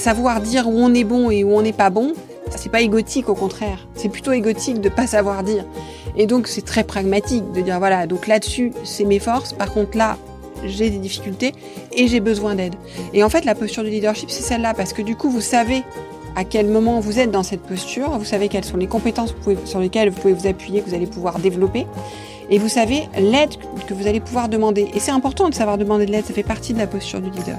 savoir dire où on est bon et où on n'est pas bon, c'est pas égotique au contraire. C'est plutôt égotique de pas savoir dire. Et donc c'est très pragmatique de dire voilà, donc là-dessus c'est mes forces. Par contre là, j'ai des difficultés et j'ai besoin d'aide. Et en fait, la posture du leadership, c'est celle-là parce que du coup, vous savez à quel moment vous êtes dans cette posture, vous savez quelles sont les compétences sur lesquelles vous pouvez vous appuyer, que vous allez pouvoir développer, et vous savez l'aide que vous allez pouvoir demander. Et c'est important de savoir demander de l'aide, ça fait partie de la posture du leader.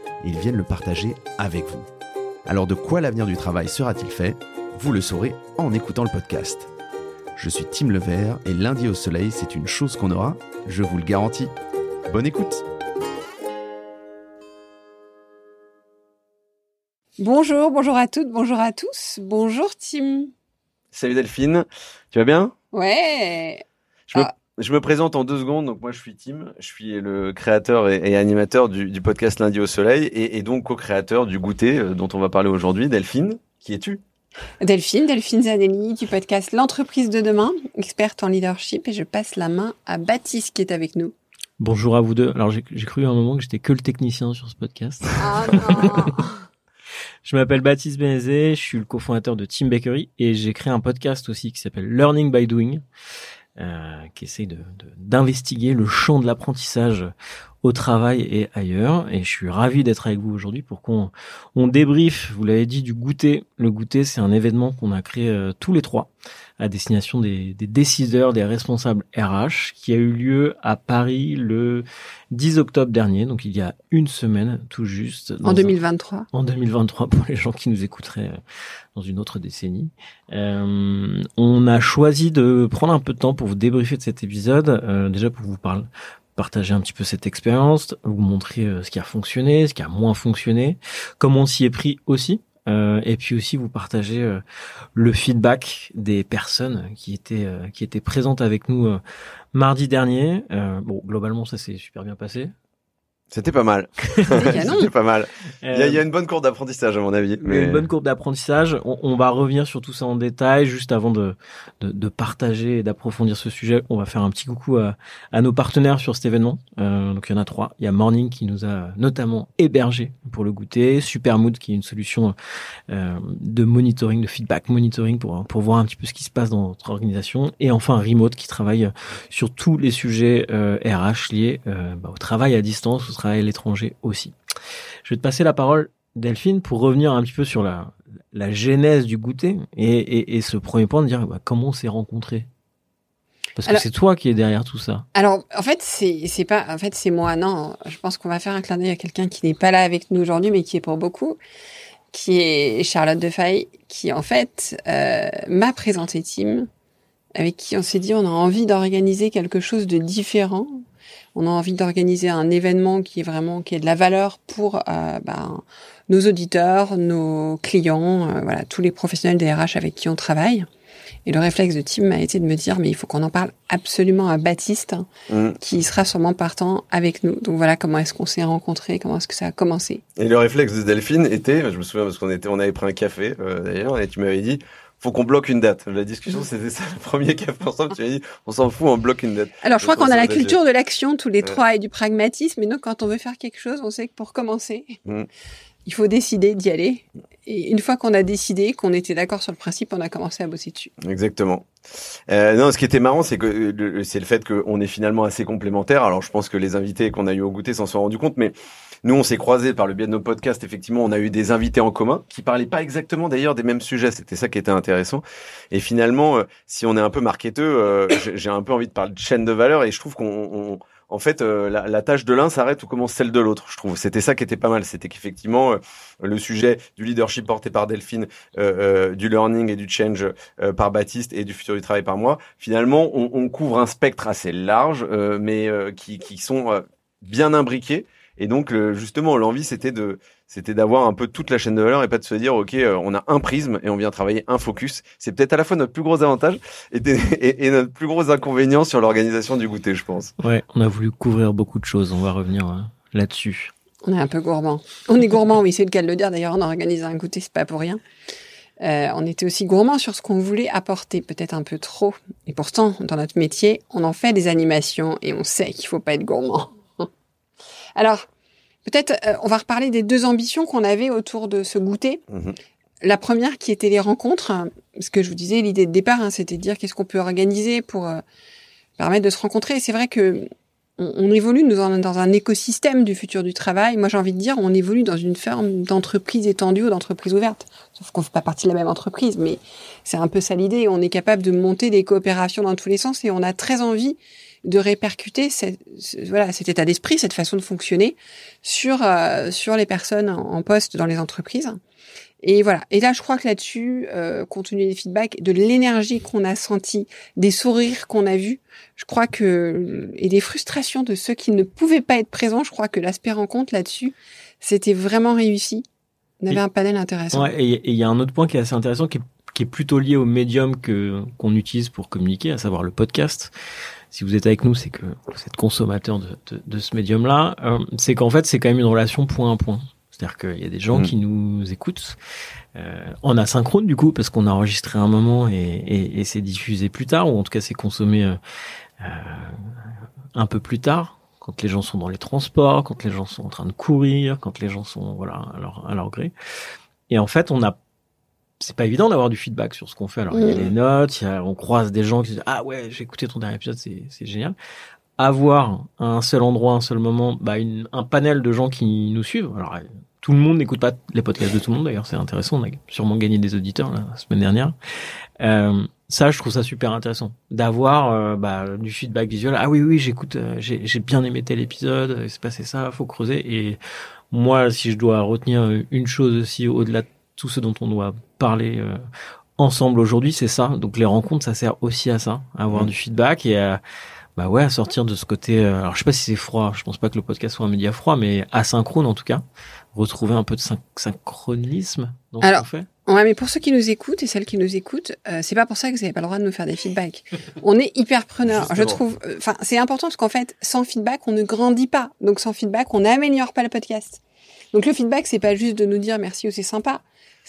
et ils viennent le partager avec vous. Alors de quoi l'avenir du travail sera-t-il fait? Vous le saurez en écoutant le podcast. Je suis Tim Levert et lundi au soleil, c'est une chose qu'on aura, je vous le garantis. Bonne écoute Bonjour, bonjour à toutes, bonjour à tous. Bonjour Tim. Salut Delphine, tu vas bien? Ouais. Je me, présente en deux secondes. Donc moi je suis Tim, je suis le créateur et, animateur du, podcast Lundi au Soleil et, donc co-créateur du goûter euh, dont on va parler aujourd'hui. Delphine, qui es-tu? Delphine, Delphine Zanelli du podcast L'entreprise de demain, experte en leadership et je passe la main à Baptiste qui est avec nous. Bonjour à vous deux. Alors j'ai cru à un moment que j'étais que le technicien sur ce podcast. Ah non Je m'appelle Baptiste Benezé, je suis le cofondateur de Team Bakery et j'ai créé un podcast aussi qui s'appelle Learning by Doing, qui essaie de d'investiguer le champ de l'apprentissage au travail et ailleurs. Et je suis ravi d'être avec vous aujourd'hui pour qu'on on débriefe, vous l'avez dit, du goûter. Le goûter, c'est un événement qu'on a créé euh, tous les trois à destination des, des, décideurs, des responsables RH, qui a eu lieu à Paris le 10 octobre dernier, donc il y a une semaine tout juste. En 2023. en 2023 pour les gens qui nous écouteraient euh, dans une autre décennie. Euh, on a choisi de prendre un peu de temps pour vous débriefer de cet épisode, euh, déjà pour vous parler partager un petit peu cette expérience, vous montrer euh, ce qui a fonctionné, ce qui a moins fonctionné, comment on s'y est pris aussi, euh, et puis aussi vous partager euh, le feedback des personnes qui étaient qui étaient présentes avec nous mardi dernier. bon, globalement, ça s'est super bien passé. C'était pas mal. C'était pas mal. Il y, a, il y, a, une bonne courbe d'apprentissage à mon avis. Mais... Une bonne courbe d'apprentissage. On, on, va revenir sur tout ça en détail juste avant de, de, de partager et d'approfondir ce sujet. On va faire un petit coucou à, à nos partenaires sur cet événement. Euh, donc il y en a trois. Il y a Morning qui nous a notamment hébergé pour le goûter. Supermood qui est une solution euh, de monitoring, de feedback monitoring pour pour voir un petit peu ce qui se passe dans notre organisation. Et enfin Remote qui travaille sur tous les sujets euh, RH liés euh, bah, au travail à distance, à l'étranger aussi. Je vais te passer la parole, Delphine, pour revenir un petit peu sur la, la genèse du goûter et, et, ce premier point de dire bah, comment on s'est rencontrés? Parce que c'est toi qui es derrière tout ça. Alors, en fait, c'est c'est pas, en fait, c'est moi. Non, je pense qu'on va faire un clin d'œil à quelqu'un qui n'est pas là avec nous aujourd'hui, mais qui est pour beaucoup, qui est Charlotte Defay, qui en fait euh, m'a présenté Tim, avec qui on s'est dit on a envie d'organiser quelque chose de différent on a envie d'organiser un événement qui est vraiment qui est de la valeur pour euh, ben, nos auditeurs, nos clients, euh, voilà tous les professionnels des RH avec qui on travaille. Et le réflexe de Tim a été de me dire mais il faut qu'on en parle absolument à Baptiste, mmh. qui sera sûrement partant avec nous. Donc voilà comment est-ce qu'on s'est rencontrés, comment est-ce que ça a commencé. Et le réflexe de Delphine était, je me souviens parce qu'on était, on avait pris un café euh, d'ailleurs, et tu m'avais dit faut qu'on bloque une date. La discussion, c'était ça, le premier café ensemble. Tu m'as dit, on s'en fout, on bloque une date. Alors, je crois qu'on a la culture de l'action tous les trois et du pragmatisme. Mais nous, quand on veut faire quelque chose, on sait que pour commencer, mmh. il faut décider d'y aller. Et une fois qu'on a décidé, qu'on était d'accord sur le principe, on a commencé à bosser dessus. Exactement. Euh, non, ce qui était marrant, c'est que c'est le fait qu'on est finalement assez complémentaires. Alors, je pense que les invités qu'on a eu au goûter s'en sont rendus compte, mais nous, on s'est croisés par le biais de nos podcasts. Effectivement, on a eu des invités en commun qui parlaient pas exactement d'ailleurs des mêmes sujets. C'était ça qui était intéressant. Et finalement, euh, si on est un peu marketeux, euh, j'ai un peu envie de parler de chaîne de valeur et je trouve qu'on en fait, euh, la, tâche de l'un s'arrête où commence celle de l'autre. Je trouve c'était ça qui était pas mal. C'était qu'effectivement, le sujet du leadership porté par Delphine, du learning et du change par Baptiste et du futur du travail par moi. Finalement, on, couvre un spectre assez large, mais qui sont bien imbriqués. Et donc, justement, l'envie, c'était de c'était d'avoir un peu toute la chaîne de valeur et pas de se dire ok euh, on a un prisme et on vient travailler un focus. C'est peut-être à la fois notre plus gros avantage et, et, notre plus gros inconvénient sur l'organisation du goûter je pense. Ouais on a voulu couvrir beaucoup de choses. On va revenir euh, là-dessus. On est un peu gourmand. On est gourmand oui c'est le cas de le dire. D'ailleurs on a organisé un goûter c'est pas pour rien. Euh, on était aussi gourmand sur ce qu'on voulait apporter, peut-être un peu trop. Et pourtant, dans notre métier, on en fait des animations et on sait qu'il faut pas être gourmand. Alors, Peut-être, euh, on va reparler des deux ambitions qu'on avait autour de ce goûter. Mhm. La première qui était les rencontres, ce que je vous disais, l'idée de départ, hein, c'était de dire qu'est-ce qu'on peut organiser pour euh, permettre de se rencontrer. C'est vrai que on, évolue nous dans un écosystème du futur du travail. Moi, j'ai envie de dire, on évolue dans une forme d'entreprise étendue ou d'entreprise ouverte. Sauf qu'on fait pas partie de la même entreprise, mais c'est un peu ça l'idée. On est capable de monter des coopérations dans tous les sens et on a très envie de répercuter cette, voilà, cet état d'esprit, cette façon de fonctionner sur, euh, sur les personnes en, poste dans les entreprises. Et voilà. Et là, je crois que là-dessus, euh, compte tenu des feedbacks, de l'énergie qu'on a senti, des sourires qu'on a vus, je crois que et des frustrations de ceux qui ne pouvaient pas être présents, je crois que l'aspect rencontre là-dessus, c'était vraiment réussi. On avait un panel intéressant. Ouais, et il y a un autre point qui est assez intéressant, qui est, qui est plutôt lié au médium que qu'on utilise pour communiquer, à savoir le podcast si vous êtes avec nous, c'est que vous êtes consommateur de, de, de ce médium-là. Euh, c'est qu'en fait, c'est quand même une relation point à point. C'est-à-dire qu'il y a des gens mm. qui nous écoutent euh, en asynchrone du coup, parce qu'on a enregistré un moment et, et, et c'est diffusé plus tard, ou en tout cas c'est consommé euh, euh, un peu plus tard, quand les gens sont dans les transports, quand les gens sont en train de courir, quand les gens sont voilà à leur, à leur gré. Et en fait, on a c'est pas évident d'avoir du feedback sur ce qu'on fait. Alors il y a les mm. notes, on croise des gens qui disent ah ouais j'ai écouté ton dernier épisode, c'est c'est génial. Avoir à un seul endroit, un seul moment, bah une, un panel de gens qui nous suivent. Alors tout le monde n'écoute pas les podcasts de tout le monde d'ailleurs, c'est intéressant. On a sûrement gagné des auditeurs la semaine dernière. Euh, ça, je trouve ça super intéressant d'avoir euh, bah, du feedback visuel. Ah oui, oui, j'écoute, euh, j'ai, j'ai bien aimé tel épisode, il s'est passé ça, faut creuser. Et moi, si je dois retenir une chose aussi au-delà de tout ce dont on doit parler euh, ensemble aujourd'hui, c'est ça. Donc les rencontres, ça sert aussi à ça, à avoir mmh. du feedback et à, bah ouais, à sortir de ce côté. Euh, alors je sais pas si c'est froid. Je pense pas que le podcast soit un média froid, mais asynchrone en tout cas. Retrouver un peu de synchronisme dans ce qu'on fait. Ouais, mais pour ceux qui nous écoutent et celles qui nous écoutent, euh, c'est pas pour ça que vous n'avez pas le droit de nous faire des feedbacks. on est hyper preneur. Je trouve, enfin, c'est important parce qu'en fait, sans feedback, on ne grandit pas. Donc, sans feedback, on n'améliore pas le podcast. Donc, le feedback, c'est pas juste de nous dire merci ou c'est sympa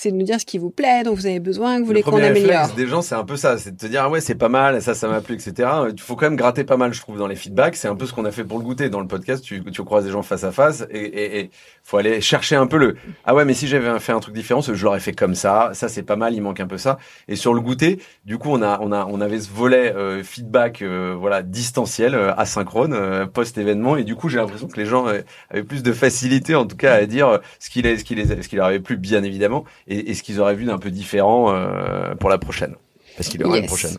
c'est de nous dire ce qui vous plaît, dont vous avez besoin, que vous voulez qu'on améliore. des gens, c'est un peu ça, c'est de te dire ah ouais c'est pas mal, ça ça m'a plu, etc. Il faut quand même gratter pas mal, je trouve, dans les feedbacks. C'est un peu ce qu'on a fait pour le goûter dans le podcast. Tu, tu croises des gens face à face et, et, et faut aller chercher un peu le ah ouais mais si j'avais fait un truc différent, je l'aurais fait comme ça. Ça c'est pas mal, il manque un peu ça. Et sur le goûter, du coup on a on a on avait ce volet euh, feedback euh, voilà distanciel, euh, asynchrone, post événement et du coup j'ai l'impression que les gens avaient plus de facilité en tout cas à dire ce qu'il est ce qu'il ce qu'il leur avait plu bien évidemment et, ce qu'ils auraient vu d'un peu différent euh, pour la prochaine. Parce qu'il y aura une prochaine.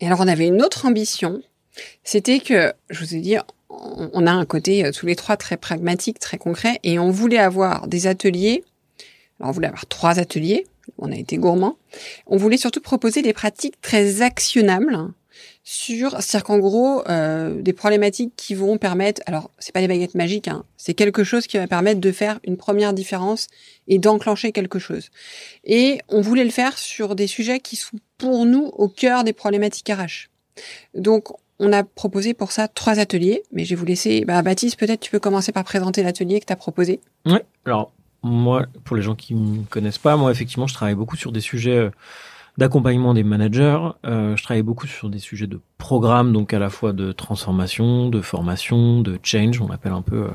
Et alors, on avait une autre ambition. C'était que, je vous ai dit, on a un côté euh, tous les trois très pragmatique, très concret, et on voulait avoir des ateliers. Alors, on voulait avoir trois ateliers. On a été gourmand. On voulait surtout proposer des pratiques très actionnables sur, c'est-à-dire qu'en gros, euh, des problématiques qui vont permettre, alors c'est pas des baguettes magiques, hein, c'est quelque chose qui va permettre de faire une première différence et d'enclencher quelque chose. Et on voulait le faire sur des sujets qui sont pour nous au cœur des problématiques RH. Donc on a proposé pour ça trois ateliers, mais je vais vous laisser, bah, Baptiste, peut-être tu peux commencer par présenter l'atelier que tu as proposé. Oui, alors moi, pour les gens qui me connaissent pas, moi effectivement, je travaille beaucoup sur des sujets euh, d'accompagnement des managers. Euh, je travaille beaucoup sur des sujets de programme, donc à la fois de transformation, de formation, de change, on l'appelle un peu euh,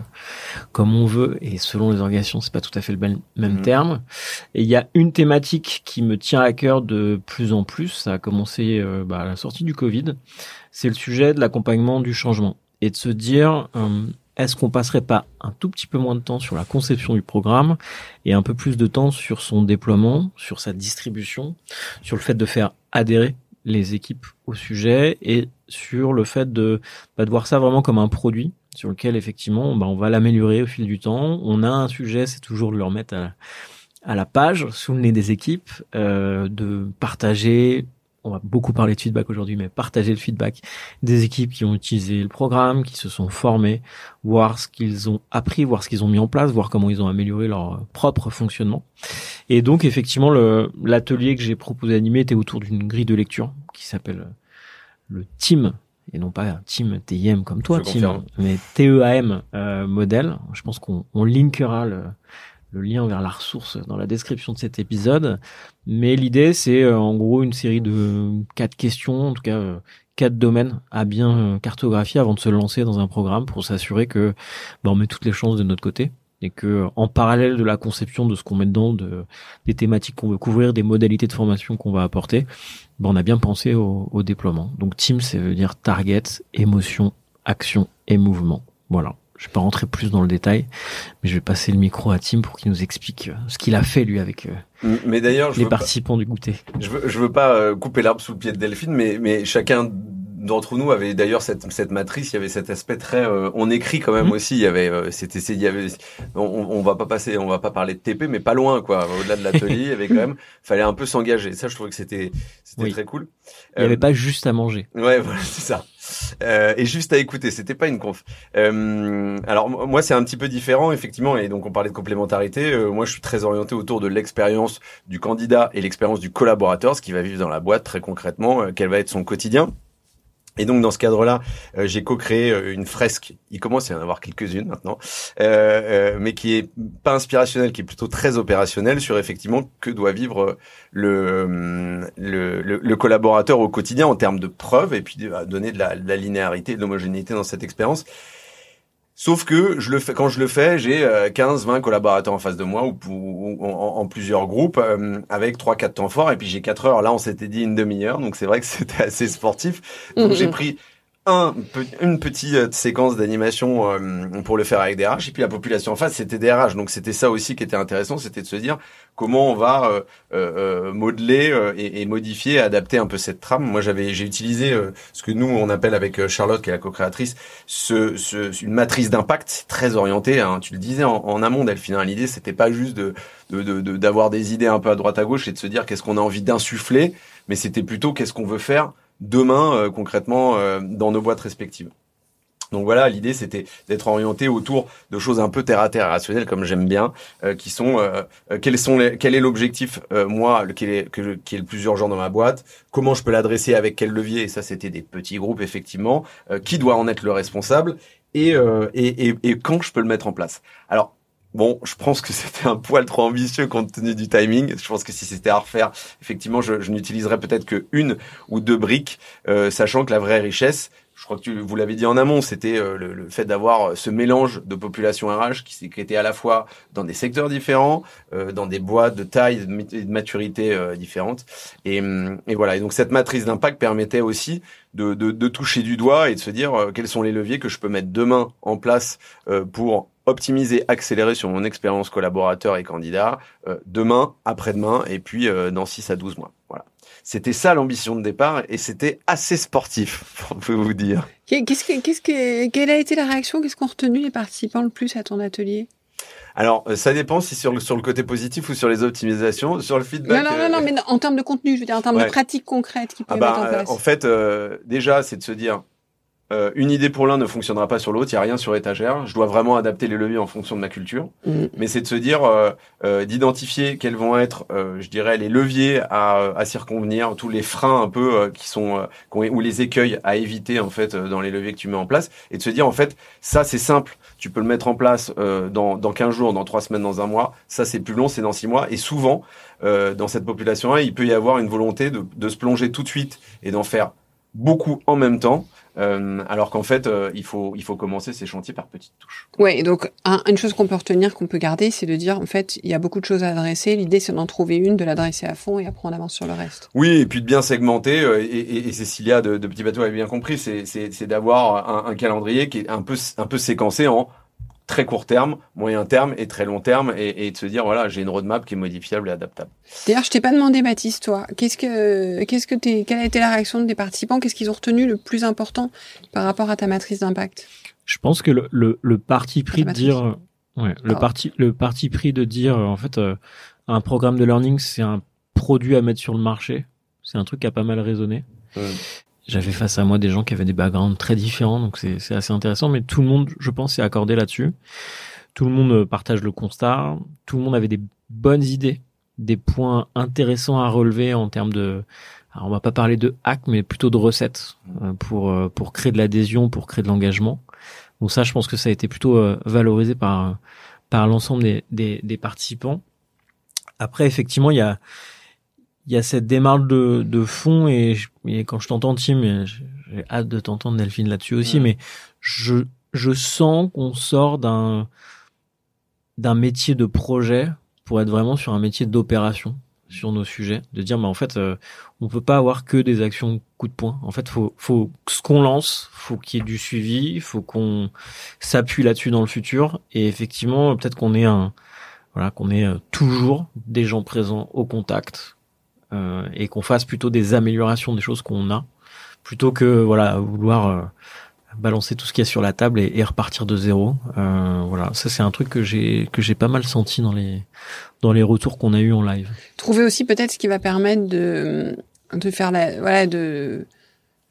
comme on veut, et selon les organisations, c'est pas tout à fait le même, mhm. terme. Et il y a une thématique qui me tient à cœur de plus en plus, ça a commencé euh, bah, à la sortie du Covid, c'est le sujet de l'accompagnement du changement et de se dire est-ce qu'on passerait pas un tout petit peu moins de temps sur la conception du programme et un peu plus de temps sur son déploiement, sur sa distribution, sur le fait de faire adhérer les équipes au sujet et sur le fait de, bah, de voir ça vraiment comme un produit sur lequel effectivement bah, on va l'améliorer au fil du temps. On a un sujet, c'est toujours de le remettre à, la page sous le nez des équipes, euh, de partager on va beaucoup parler de feedback aujourd'hui, mais partager le feedback des équipes qui ont utilisé le programme, qui se sont formés, voir ce qu'ils ont appris, voir ce qu'ils ont mis en place, voir comment ils ont amélioré leur propre fonctionnement. Et donc, effectivement, l'atelier que j'ai proposé d'animer était autour d'une grille de lecture qui s'appelle le TIM, et non pas Team TIM comme toi, Team, mais TEAM euh, modèle. Je pense qu'on linkera le, le lien vers la ressource dans la description de cet épisode. Mais l'idée, c'est euh, en gros une série de quatre questions, en tout cas euh, quatre domaines à bien euh, cartographier avant de se lancer dans un programme pour s'assurer que bah, on met toutes les chances de notre côté et que en parallèle de la conception de ce qu'on met dedans, de, des thématiques qu'on veut couvrir, des modalités de formation qu'on va apporter, bah, on a bien pensé au, au déploiement. Donc team, ça veut dire target, émotion, action et mouvement. Voilà. Je vais pas rentrer plus dans le détail, mais je vais passer le micro à Tim pour qu'il nous explique euh, ce qu'il a fait lui avec euh, mais d'ailleurs, les participants du goûter. Je veux, je veux pas euh, couper l'arbre sous le pied de Delphine, mais, mais chacun d'entre nous avait d'ailleurs cette, cette matrice, il y avait cet aspect très on écrit quand même mhm. aussi, il y avait c'était il y avait on, on, va pas passer on va pas parler de TP mais pas loin quoi, au-delà de l'atelier, il y avait quand même fallait un peu s'engager. Ça je trouvais que c'était c'était très cool. Il n'y avait pas juste à manger. Ouais, voilà, c'est ça. Euh, et juste à écouter. C'était pas une conf. Euh, alors moi c'est un petit peu différent effectivement et donc on parlait de complémentarité. Euh, moi je suis très orienté autour de l'expérience du candidat et l'expérience du collaborateur, ce qui va vivre dans la boîte très concrètement, euh, quel va être son quotidien. Et donc dans ce cadre-là, euh, j'ai co-créé euh, une fresque. Il commence à y en avoir quelques-unes maintenant, euh, mais qui est pas inspirationnelle, qui est plutôt très opérationnelle sur effectivement que doit vivre le, le, le, collaborateur au quotidien en termes de preuves et puis de, donner de la, de la linéarité, de l'homogénéité dans cette expérience. Sauf que je le fais quand je le fais, j'ai 15 20 collaborateurs en face de moi ou, en, plusieurs groupes euh, avec trois quatre temps forts. Et puis j'ai 4 heures. Là on s'était dit une demi-heure. Donc c'est vrai que c'était assez sportif. Donc j'ai pris un, une petite euh, séquence d'animation euh, pour le faire avec des RH et puis la population en face c'était des RH. Donc c'était ça aussi qui était intéressant c'était de se dire comment on va euh, euh modeler et, et, modifier adapter un peu cette trame. Moi j'avais j'ai utilisé ce que nous on appelle avec Charlotte qui est la co-créatrice ce, ce, une matrice d'impact très orientée hein, tu le disais en, en amont Delphine hein, l'idée c'était pas juste de d'avoir de, de, des idées un peu à droite à gauche et de se dire qu'est-ce qu'on a envie d'insuffler mais c'était plutôt qu'est-ce qu'on veut faire demain euh, concrètement euh, dans nos boîtes respectives. Donc voilà, l'idée c'était d'être orienté autour de choses un peu terre à terre, rationnelles comme j'aime bien, euh, qui sont quels sont les, quel est l'objectif moi qui est, qui est le plus urgent dans ma boîte, comment je peux l'adresser avec quel levier et ça c'était des petits groupes effectivement, qui doit en être le responsable et, et, et, et quand je peux le mettre en place. Alors Bon, je pense que c'était un poil trop ambitieux compte tenu du timing. Je pense que si c'était à refaire, effectivement, je, je n'utiliserais peut-être que une ou deux briques, euh, sachant que la vraie richesse, je crois que tu, vous l'avez dit en amont, c'était euh, le, fait d'avoir ce mélange de population RH qui, qui, était à la fois dans des secteurs différents, euh, dans des boîtes de taille et de maturité différentes. Et, hum, et, voilà. Et donc cette matrice d'impact permettait aussi de, de, de, toucher du doigt et de se dire quels sont les leviers que je peux mettre demain en place pour optimiser, accélérer sur mon expérience collaborateur et candidat euh, demain, après-demain et puis euh, dans 6 à 12 mois. Voilà. C'était ça l'ambition de départ et c'était assez sportif, on peut vous dire. Qu'est-ce que, qu'est-ce que, quelle a été la réaction? Qu'est-ce qu'ont retenu les participants le plus à ton atelier? Alors, euh, ça dépend si sur le, sur le côté positif ou sur les optimisations, sur le feedback. Non, non, non, non mais en termes de contenu, je veux dire, en termes de pratiques concrètes qui peuvent ah mettre en place. En fait, déjà, c'est de se dire, euh, une idée pour l'un ne fonctionnera pas sur l'autre, il y a rien sur étagère. Je dois vraiment adapter les leviers en fonction de ma culture. Mm. Mais c'est de se dire, euh, euh, d'identifier quels vont être, je dirais, les leviers à, à circonvenir, tous les freins un peu qui sont ou les écueils à éviter en fait dans les leviers que tu mets en place, et de se dire en fait, ça c'est simple, tu peux le mettre en place dans dans 15 jours, dans 3 semaines, dans un mois. Ça c'est plus long, c'est dans 6 mois. Et souvent dans cette population-là, il peut y avoir une volonté de, de se plonger tout de suite et d'en faire beaucoup en même temps euh, alors qu'en fait, euh, il faut il faut commencer ces chantiers par petites touches. Ouais, donc une chose qu'on peut retenir, qu'on peut garder, c'est de dire en fait, il y a beaucoup de choses à adresser. L'idée, c'est d'en trouver une, de l'adresser à fond, et après on avance sur le reste. Oui, et puis de bien segmenter. Euh, et, et, et Cécilia de, de Petit Bateau avait bien compris, c'est c'est d'avoir un, un, calendrier qui est un peu un peu séquencé en très court terme, moyen terme et très long terme, et, et de se dire voilà, j'ai une roadmap qui est modifiable et adaptable. D'ailleurs, je t'ai pas demandé, Baptiste, toi, qu'est-ce que, qu'est-ce que t'es, quelle a été la réaction des participants? Qu'est-ce qu'ils ont retenu le plus important par rapport à ta matrice d'impact? Je pense que le, le, le parti pris de dire, ouais, le parti, le parti pris de dire, en fait, euh, un programme de learning, c'est un produit à mettre sur le marché. C'est un truc qui a pas mal résonné. Mm. J'avais face à moi des gens qui avaient des backgrounds très différents, donc c'est assez intéressant. Mais tout le monde, je pense, s'est accordé là-dessus. Tout le monde euh, partage le constat. Tout le monde avait des bonnes idées, des points intéressants à relever en termes de. Alors on va pas parler de hack, mais plutôt de recettes euh, pour euh, pour créer de l'adhésion, pour créer de l'engagement. Donc ça, je pense que ça a été plutôt valorisé par par l'ensemble des, des, des participants. Après, effectivement, il y a il y a cette démarche de, de fond et, je- et quand je t'entends Tim, j'ai hâte de t'entendre Delphine là-dessus aussi, mais je je sens qu'on sort d'un d'un métier de projet pour être vraiment sur un métier d'opération sur nos sujets, de dire mais en fait euh, on peut pas avoir que des actions coup de poing. En fait, faut faut ce qu'on lance, faut qu'il y ait du suivi, faut qu'on s'appuie là-dessus dans le futur et effectivement peut-être qu'on est un voilà qu'on ait euh, toujours des gens présents au contact et qu'on fasse plutôt des améliorations des choses qu'on a plutôt que voilà vouloir euh, balancer tout ce qu'il y a sur la table et, et repartir de zéro. Euh, voilà, ça c'est un truc que j'ai que j'ai pas mal senti dans les dans les retours qu'on a eu en live. Trouver aussi peut-être ce qui va permettre de, de faire la, voilà, de,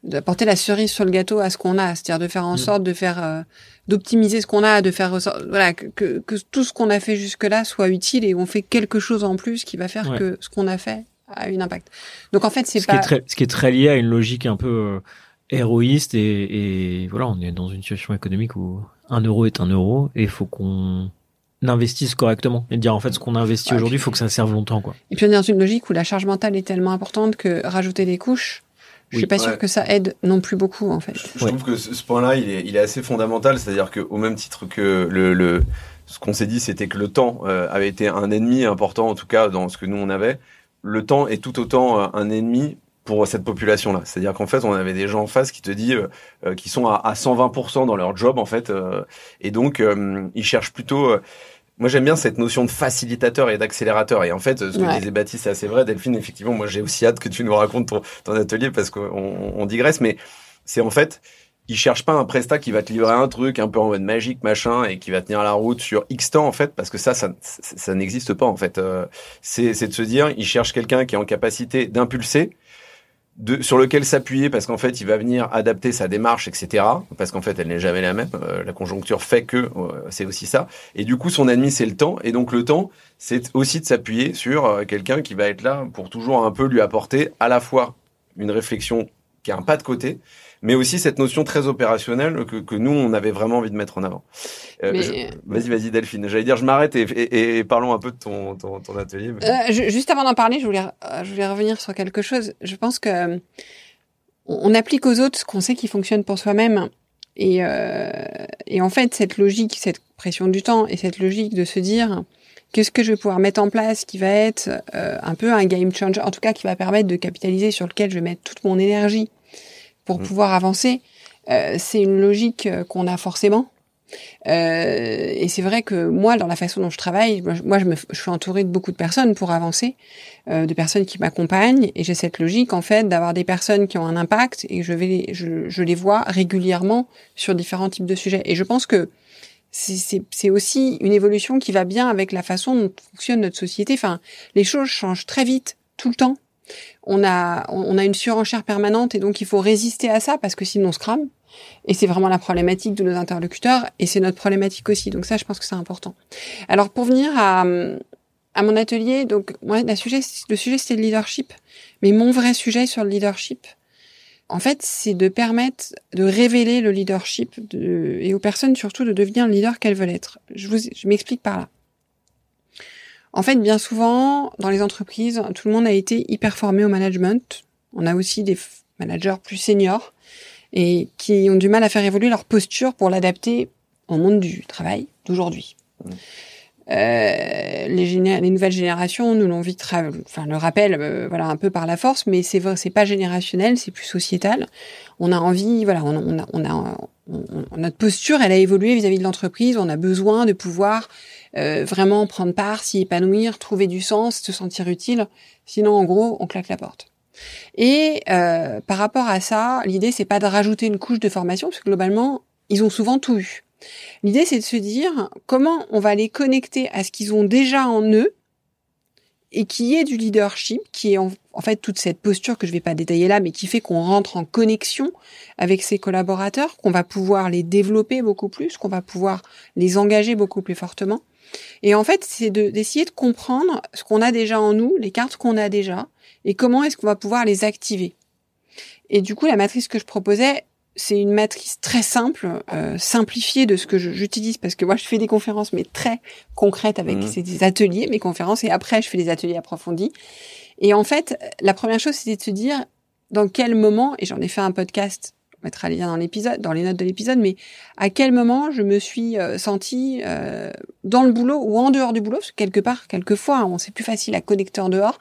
d'apporter la cerise sur le gâteau à ce qu'on a, c'est-à-dire de faire en Mm. sorte de faire, euh, d'optimiser ce qu'on a, de faire, voilà, que, tout ce qu'on a fait jusque-là soit utile et on fait quelque chose en plus qui va faire Ouais. que ce qu'on a fait a un impact. Donc en fait, c'est Ce, qui pas, est très, ce qui est très lié à une logique un peu euh, héroïste et, et voilà, on est dans une situation économique où un euro est un euro et il faut qu'on investisse correctement et dire en fait ce qu'on a investi Ouais, aujourd'hui, il faut que ça serve longtemps quoi. et puis on est dans une logique où la charge mentale est tellement importante que rajouter des couches, je Oui. suis pas Ouais. sûre que ça aide non plus beaucoup en fait. Je Ouais. trouve que ce, ce point-là, il est, il est assez fondamental, c'est-à-dire qu'au même titre que le, le ce qu'on s'est dit, c'était que le temps euh, avait été un ennemi important, en tout cas dans ce que nous on avait. Le temps est tout autant euh, un ennemi pour cette population-là. C'est-à-dire qu'en fait, on avait des gens en face qui te disent, euh, qui sont à, à 120% dans leur job en fait, euh, et donc euh, ils cherchent plutôt. euh, moi, j'aime bien cette notion de facilitateur et d'accélérateur. Et en fait, ce que Ouais. disait Baptiste, c'est assez vrai. Delphine, effectivement, moi, j'ai aussi hâte que tu nous racontes ton, ton atelier parce qu'on on digresse. Mais c'est en fait, ils cherchent pas un prestat qui va te livrer un truc un peu en mode magique, machin, et qui va tenir la route sur X temps, en fait, parce que ça, ça, ça, n'existe pas, en fait. Euh, c'est de se dire, ils cherchent quelqu'un qui est en capacité d'impulser, de, sur lequel s'appuyer parce qu'en fait il va venir adapter sa démarche etc parce qu'en fait elle n'est jamais la même. Euh, la conjoncture fait que euh, c'est aussi ça. Et du coup son ennemi c'est le temps. Et donc le temps c'est aussi de s'appuyer sur quelqu'un qui va être là pour toujours un peu lui apporter à la fois une réflexion qui a un pas de côté mais aussi cette notion très opérationnelle que, que nous on avait vraiment envie de mettre en avant Euh, Mais- je- vas-y vas-y Delphine j'allais dire je m'arrête et, et, et parlons un peu de ton, ton, ton atelier mais- Euh, ju- juste avant d'en parler, je voulais, euh, je voulais revenir sur quelque chose. Je pense que on on applique aux autres ce qu'on sait qui fonctionne pour soi-même. Et, euh, et en fait, cette logique, cette pression du temps et cette logique de se dire qu'est-ce que je vais pouvoir mettre en place qui va être euh, un peu un game changer, en tout cas qui va permettre de capitaliser sur lequel je vais mettre toute mon énergie pour Mm. pouvoir avancer, euh, c'est une logique euh, qu'on a forcément. Euh, et c'est vrai que moi, dans la façon dont je travaille, moi, je- me, je suis entourée de beaucoup de personnes pour avancer, euh, de personnes qui m'accompagnent, et j'ai cette logique en fait d'avoir des personnes qui ont un impact et je vais, les- je, je les vois régulièrement sur différents types de sujets. Et je pense que c'est aussi une évolution qui va bien avec la façon dont fonctionne notre société. Enfin, les choses changent très vite, tout le temps. On a, on a une surenchère permanente et donc il faut résister à ça parce que sinon on se crame. Et c'est vraiment la problématique de nos interlocuteurs et c'est notre problématique aussi. Donc ça, je pense que c'est important. Alors pour venir à, à mon atelier, donc moi, le sujet, le sujet c'était le leadership, mais mon vrai sujet sur le leadership, en fait, c'est de permettre de révéler le leadership de, et aux personnes surtout de devenir le leader qu'elles veulent être. Je je m'explique par là. En fait, bien souvent, dans les entreprises, tout le monde a été hyper formé au management. On a aussi des managers plus seniors et qui ont du mal à faire évoluer leur posture pour l'adapter au monde du travail d'aujourd'hui. Mmh. Euh, les, géné- les nouvelles générations nous l'ont vite, enfin le rappellent, euh, voilà un peu par la force, mais c'est vrai, c'est pas générationnel, c'est plus sociétal. On a envie, voilà, on, on a, on a, notre posture, elle a évolué vis-à-vis de l'entreprise. On a besoin de pouvoir euh, vraiment prendre part, s'y épanouir, trouver du sens, se sentir utile. Sinon, en gros, on claque la porte. Et euh, par rapport à ça, l'idée c'est pas de rajouter une couche de formation, parce que globalement, ils ont souvent tout eu. L'idée c'est de se dire comment on va les connecter à ce qu'ils ont déjà en eux et qui est du leadership, qui est en, fait toute cette posture que je vais pas détailler là, mais qui fait qu'on rentre en connexion avec ses collaborateurs, qu'on va pouvoir les développer beaucoup plus, qu'on va pouvoir les engager beaucoup plus fortement. Et en fait, c'est d'essayer de comprendre ce qu'on a déjà en nous, les cartes qu'on a déjà, et comment est-ce qu'on va pouvoir les activer. Et du coup, la matrice que je proposais, c'est une matrice très simple, euh, simplifiée de ce que j'utilise parce que moi je fais des conférences mais très concrètes avec mmh. des ateliers, mes conférences et après je fais des ateliers approfondis. Et en fait, la première chose c'était de se dire dans quel moment et j'en ai fait un podcast, mettra les liens dans les notes de l'épisode, mais à quel moment je me suis euh, sentie euh, dans le boulot ou en dehors du boulot, quelque part, quelquefois, hein, c'est plus facile à connecter en dehors.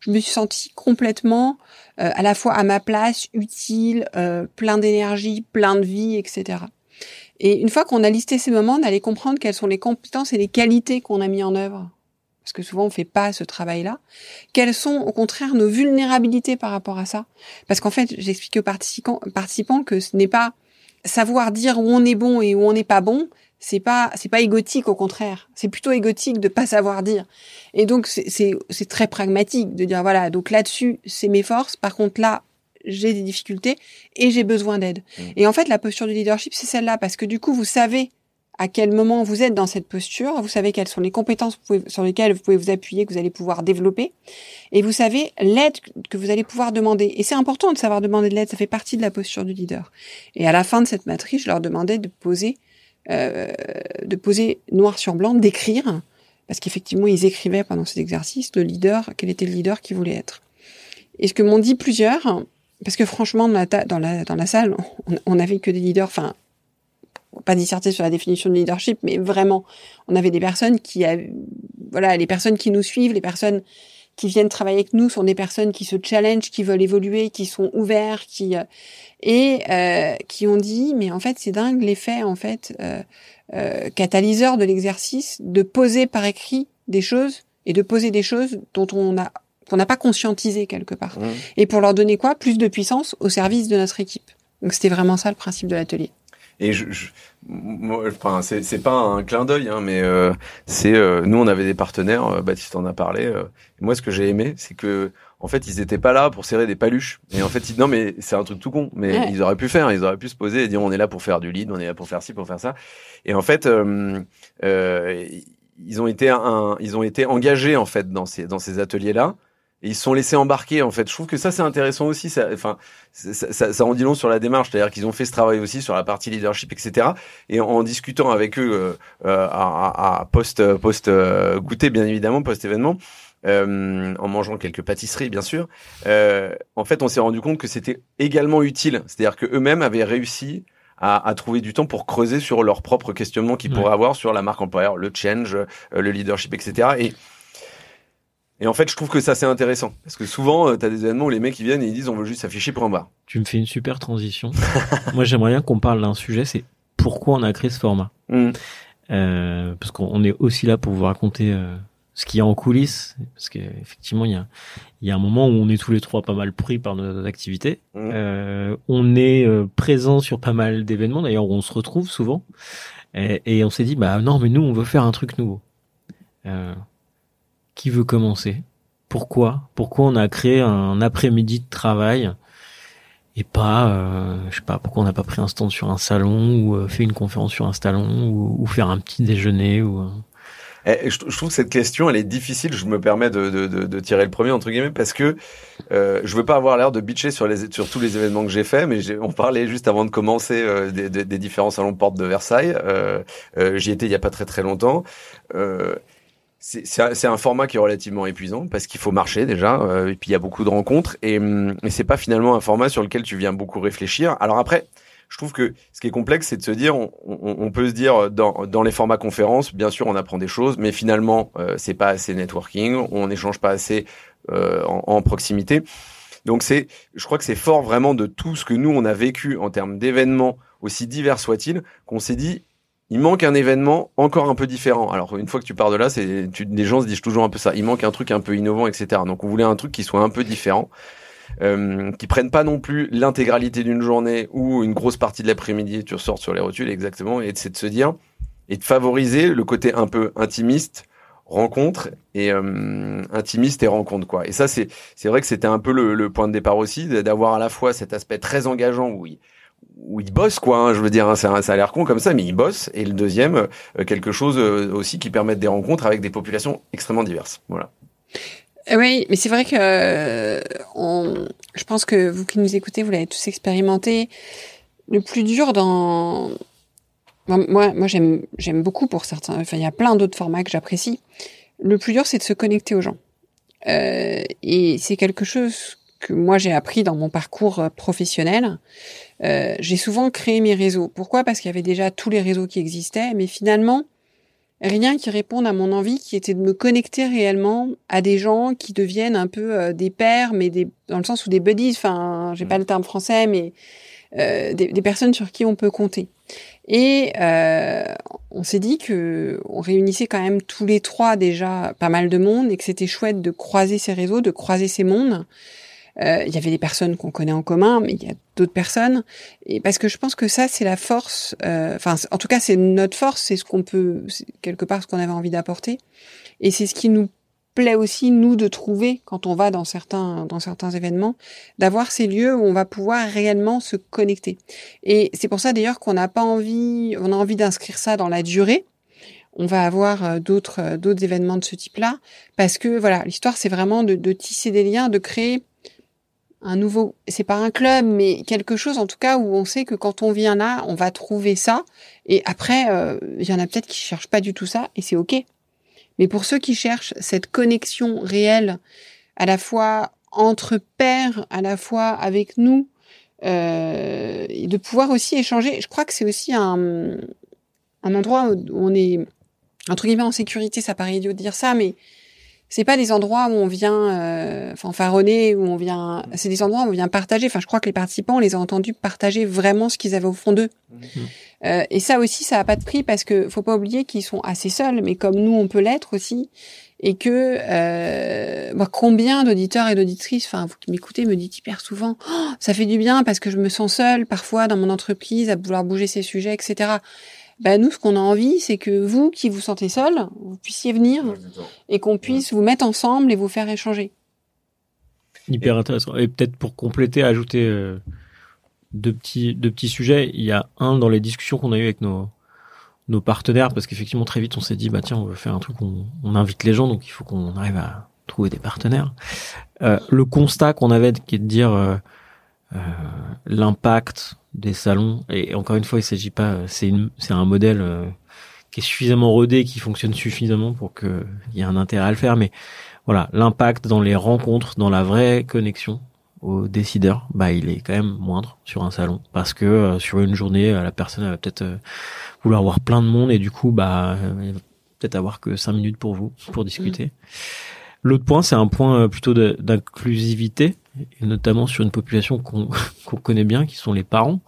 Je me suis sentie complètement euh, à la fois à ma place, utile, euh, plein d'énergie, plein de vie, etc. Et une fois qu'on a listé ces moments, d'aller comprendre quelles sont les compétences et les qualités qu'on a mis en œuvre. Parce que souvent on fait pas ce travail-là. Quelles sont au contraire nos vulnérabilités par rapport à ça? Parce qu'en fait, j'explique aux participants, participants que ce n'est pas savoir dire où on est bon et où on n'est pas bon, c'est pas c'est pas égotique au contraire. C'est plutôt égotique de pas savoir dire. Et donc c'est c'est très pragmatique de dire voilà donc là-dessus c'est mes forces. Par contre là j'ai des difficultés et j'ai besoin d'aide. Mmh. et en fait la posture du leadership c'est celle-là. Parce que du coup vous savez à quel moment vous êtes dans cette posture, vous savez quelles sont les compétences sur lesquelles vous pouvez vous appuyer, que vous allez pouvoir développer, et vous savez l'aide que vous allez pouvoir demander. Et c'est important de savoir demander de l'aide, ça fait partie de la posture du leader. Et à la fin de cette matrice, je leur demandais de poser euh, de poser noir sur blanc, d'écrire, parce qu'effectivement ils écrivaient pendant cet exercice le leader, quel était le leader qu'ils voulaient être. Et ce que m'ont dit plusieurs, parce que franchement dans la, dans la, dans la salle, on, n'avait que des leaders, enfin pas disserter sur la définition de leadership, mais vraiment, on avait des personnes qui, voilà, les personnes qui nous suivent, les personnes qui viennent travailler avec nous sont des personnes qui se challenge, qui veulent évoluer, qui sont ouverts, qui euh, et euh, qui ont dit mais en fait c'est dingue l'effet en fait euh, euh, catalyseur de l'exercice de poser par écrit des choses et de poser des choses dont on a qu'on n'a pas conscientisé quelque part mmh. et pour leur donner quoi? Plus de puissance au service de notre équipe. Donc c'était vraiment ça le principe de l'atelier. Et je, je enfin, c'est pas un clin d'œil, hein, mais euh, c'est euh, nous on avait des partenaires. Euh, Baptiste en a parlé. Euh, moi, ce que j'ai aimé, c'est que en fait, ils étaient pas là pour serrer des paluches. Et en fait, ils, non, mais c'est un truc tout con. Mais ils auraient pu faire. Ils auraient pu se poser et dire on est là pour faire du lead, on est là pour faire ci, pour faire ça. Et en fait, ils ont été un, ils ont été engagés en fait dans ces dans ces ateliers là ils se sont laissés embarquer en fait. Je trouve que ça c'est intéressant aussi. Ça, enfin, ça, ça, ça, en dit long sur la démarche, c'est-à-dire qu'ils ont fait ce travail aussi sur la partie leadership, etc. Et en, discutant avec eux euh, euh à, à, post post euh, goûter bien évidemment post événement. Euh, en mangeant quelques pâtisseries bien sûr. Euh, en fait, on s'est rendu compte que c'était également utile, c'est-à-dire que eux-mêmes avaient réussi à, à, trouver du temps pour creuser sur leurs propres questionnements qu'ils pourraient avoir sur la marque employeur, le change, le leadership, etc. Et et en fait, je trouve que ça c'est intéressant parce que souvent, euh, tu as des événements où les mecs ils viennent et ils disent on veut juste s'afficher pour un bar. Tu me fais une super transition. Moi, j'aimerais bien qu'on parle d'un sujet, c'est pourquoi on a créé ce format. Mmh. Euh, parce qu'on est aussi là pour vous raconter euh, ce qu'il y a en coulisses, parce qu'effectivement, il y a, il y a un moment où on est tous les trois pas mal pris par nos activités. Mmh. Euh, on est euh, présent sur pas mal d'événements, d'ailleurs, on se retrouve souvent. Et, et on s'est dit, bah non, mais nous, on veut faire un truc nouveau. Qui veut commencer? Pourquoi? Pourquoi on a créé un après-midi de travail et pas, euh, je sais pas, pourquoi on n'a pas pris un stand sur un salon ou euh, fait une conférence sur un salon ou, ou faire un petit déjeuner ou. Euh. Eh, je, trouve que cette question, elle est difficile. Je me permets de, de, de, tirer le premier entre guillemets parce que euh, je veux pas avoir l'air de bitcher sur les sur tous les événements que j'ai faits, mais on parlait juste avant de commencer euh, des, des, des, différents salons de porte de Versailles. Euh, J'y étais il y a pas très très longtemps. Euh, c'est un format qui est relativement épuisant parce qu'il faut marcher déjà euh, et puis il y a beaucoup de rencontres et, hum, et c'est pas finalement un format sur lequel tu viens beaucoup réfléchir. Alors après, je trouve que ce qui est complexe, c'est de se dire, on, on, peut se dire dans, dans les formats conférences, bien sûr, on apprend des choses, mais finalement, euh, c'est pas assez networking, on n'échange pas assez euh, en, en, proximité. Donc c'est, je crois que c'est fort vraiment de tout ce que nous on a vécu en termes d'événements aussi divers soit-il, qu'on s'est dit, il manque un événement encore un peu différent. Alors une fois que tu pars de là, c'est les gens se disent toujours un peu ça. Il manque un truc un peu innovant, etc. Donc on voulait un truc qui soit un peu différent, euh, qui prenne pas non plus l'intégralité d'une journée ou une grosse partie de l'après-midi. Tu ressors sur les rotules exactement, et c'est de se dire et de favoriser le côté un peu intimiste, rencontre et euh, intimiste et rencontre quoi. Et ça c'est c'est vrai que c'était un peu le, le, point de départ aussi d'avoir à la fois cet aspect très engageant où il, où il bosse quoi. Hein, je veux dire, hein, ça, a l'air con comme ça, mais il bosse. Et le deuxième, euh, quelque chose euh, aussi qui permette des rencontres avec des populations extrêmement diverses. Voilà. Oui, mais c'est vrai que on, je pense que vous qui nous écoutez, vous l'avez tous expérimenté. Le plus dur dans moi, moi j'aime, j'aime beaucoup pour certains. Enfin, il y a plein d'autres formats que j'apprécie. Le plus dur, c'est de se connecter aux gens. Euh, et c'est quelque chose que moi j'ai appris dans mon parcours euh, professionnel. Euh, j'ai souvent créé mes réseaux. Pourquoi? Parce qu'il y avait déjà tous les réseaux qui existaient, mais finalement rien qui réponde à mon envie, qui était de me connecter réellement à des gens qui deviennent un peu euh, des pères, mais des dans le sens où des buddies. Enfin, j'ai pas le terme français, mais euh, des, des, personnes sur qui on peut compter. Et euh, on s'est dit que on réunissait quand même tous les trois déjà pas mal de monde et que c'était chouette de croiser ces réseaux, de croiser ces mondes. Euh, il y avait des personnes qu'on connaît en commun, mais il y a d'autres personnes. Et parce que je pense que ça, c'est la force. Euh, enfin, en tout cas, c'est notre force, c'est ce qu'on peut quelque part ce qu'on avait envie d'apporter, et c'est ce qui nous plaît aussi nous de trouver quand on va dans certains dans certains événements d'avoir ces lieux où on va pouvoir réellement se connecter et c'est pour ça d'ailleurs qu'on n'a pas envie on a envie d'inscrire ça dans la durée on va avoir euh, d'autres d'autres événements de ce type-là parce que voilà l'histoire c'est vraiment de, de, tisser des liens de créer un nouveau c'est pas un club mais quelque chose en tout cas où on sait que quand on vient là on va trouver ça et après euh, il y en a peut-être qui cherchent pas du tout ça et c'est ok mais pour ceux qui cherchent cette connexion réelle, à la fois entre pairs, à la fois avec nous, euh, et de pouvoir aussi échanger. Je crois que c'est aussi un, un endroit où on est entre guillemets en sécurité. Ça paraît idiot de dire ça, mais c'est pas des endroits où on vient euh, fanfaronner, où on vient. C'est des endroits où on vient partager. Enfin, je crois que les participants, on les a entendus partager vraiment ce qu'ils avaient au fond d'eux. Mmh. Euh, et ça aussi, ça a pas de prix parce que faut pas oublier qu'ils sont assez seuls, mais comme nous, on peut l'être aussi. Et que euh, bah, combien d'auditeurs et d'auditrices, enfin vous qui m'écoutez, me dites hyper souvent, oh, ça fait du bien parce que je me sens seule parfois dans mon entreprise à vouloir bouger ces sujets, etc. Ben nous, ce qu'on a envie, c'est que vous, qui vous sentez seul, vous puissiez venir et qu'on puisse vous mettre ensemble et vous faire échanger. Hyper intéressant. Et peut-être pour compléter, ajouter euh, deux petits deux petits sujets. Il y a un dans les discussions qu'on a eues avec nos nos partenaires, parce qu'effectivement très vite on s'est dit bah tiens on veut faire un truc où on, invite les gens, donc il faut qu'on arrive à trouver des partenaires. Euh, le constat qu'on avait qui est de dire euh, euh, l'impact des salons. Et encore une fois il s'agit pas c'est c'est un modèle euh, qui est suffisamment rodé qui fonctionne suffisamment pour que il y ait un intérêt à le faire. Mais voilà l'impact dans les rencontres dans la vraie connexion aux décideurs bah il est quand même moindre sur un salon. Parce que euh, sur une journée la personne va peut-être vouloir voir plein de monde et du coup bah peut-être avoir que cinq minutes pour vous pour discuter. L'autre point, c'est un point plutôt d'inclusivité et notamment sur une population qu'on connaît bien, qui sont les parents,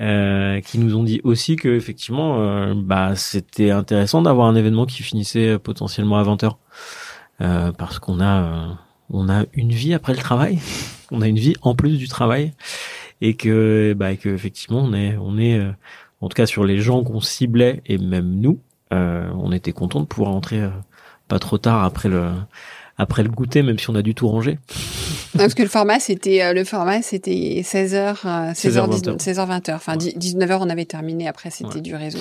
euh, qui nous ont dit aussi que effectivement, euh, bah, c'était intéressant d'avoir un événement qui finissait potentiellement à 20 h euh, parce qu'on a euh, on a une vie après le travail, on a une vie en plus du travail, et que bah que effectivement on est on est euh, en tout cas sur les gens qu'on ciblait et même nous, on était content de pouvoir rentrer pas trop tard après le après le goûter, même si on a du tout rangé. Parce que le format, c'était euh, le format, c'était 16h, 16h, 16h, 20h. Enfin, 19h, on avait terminé. Après, c'était du réseau.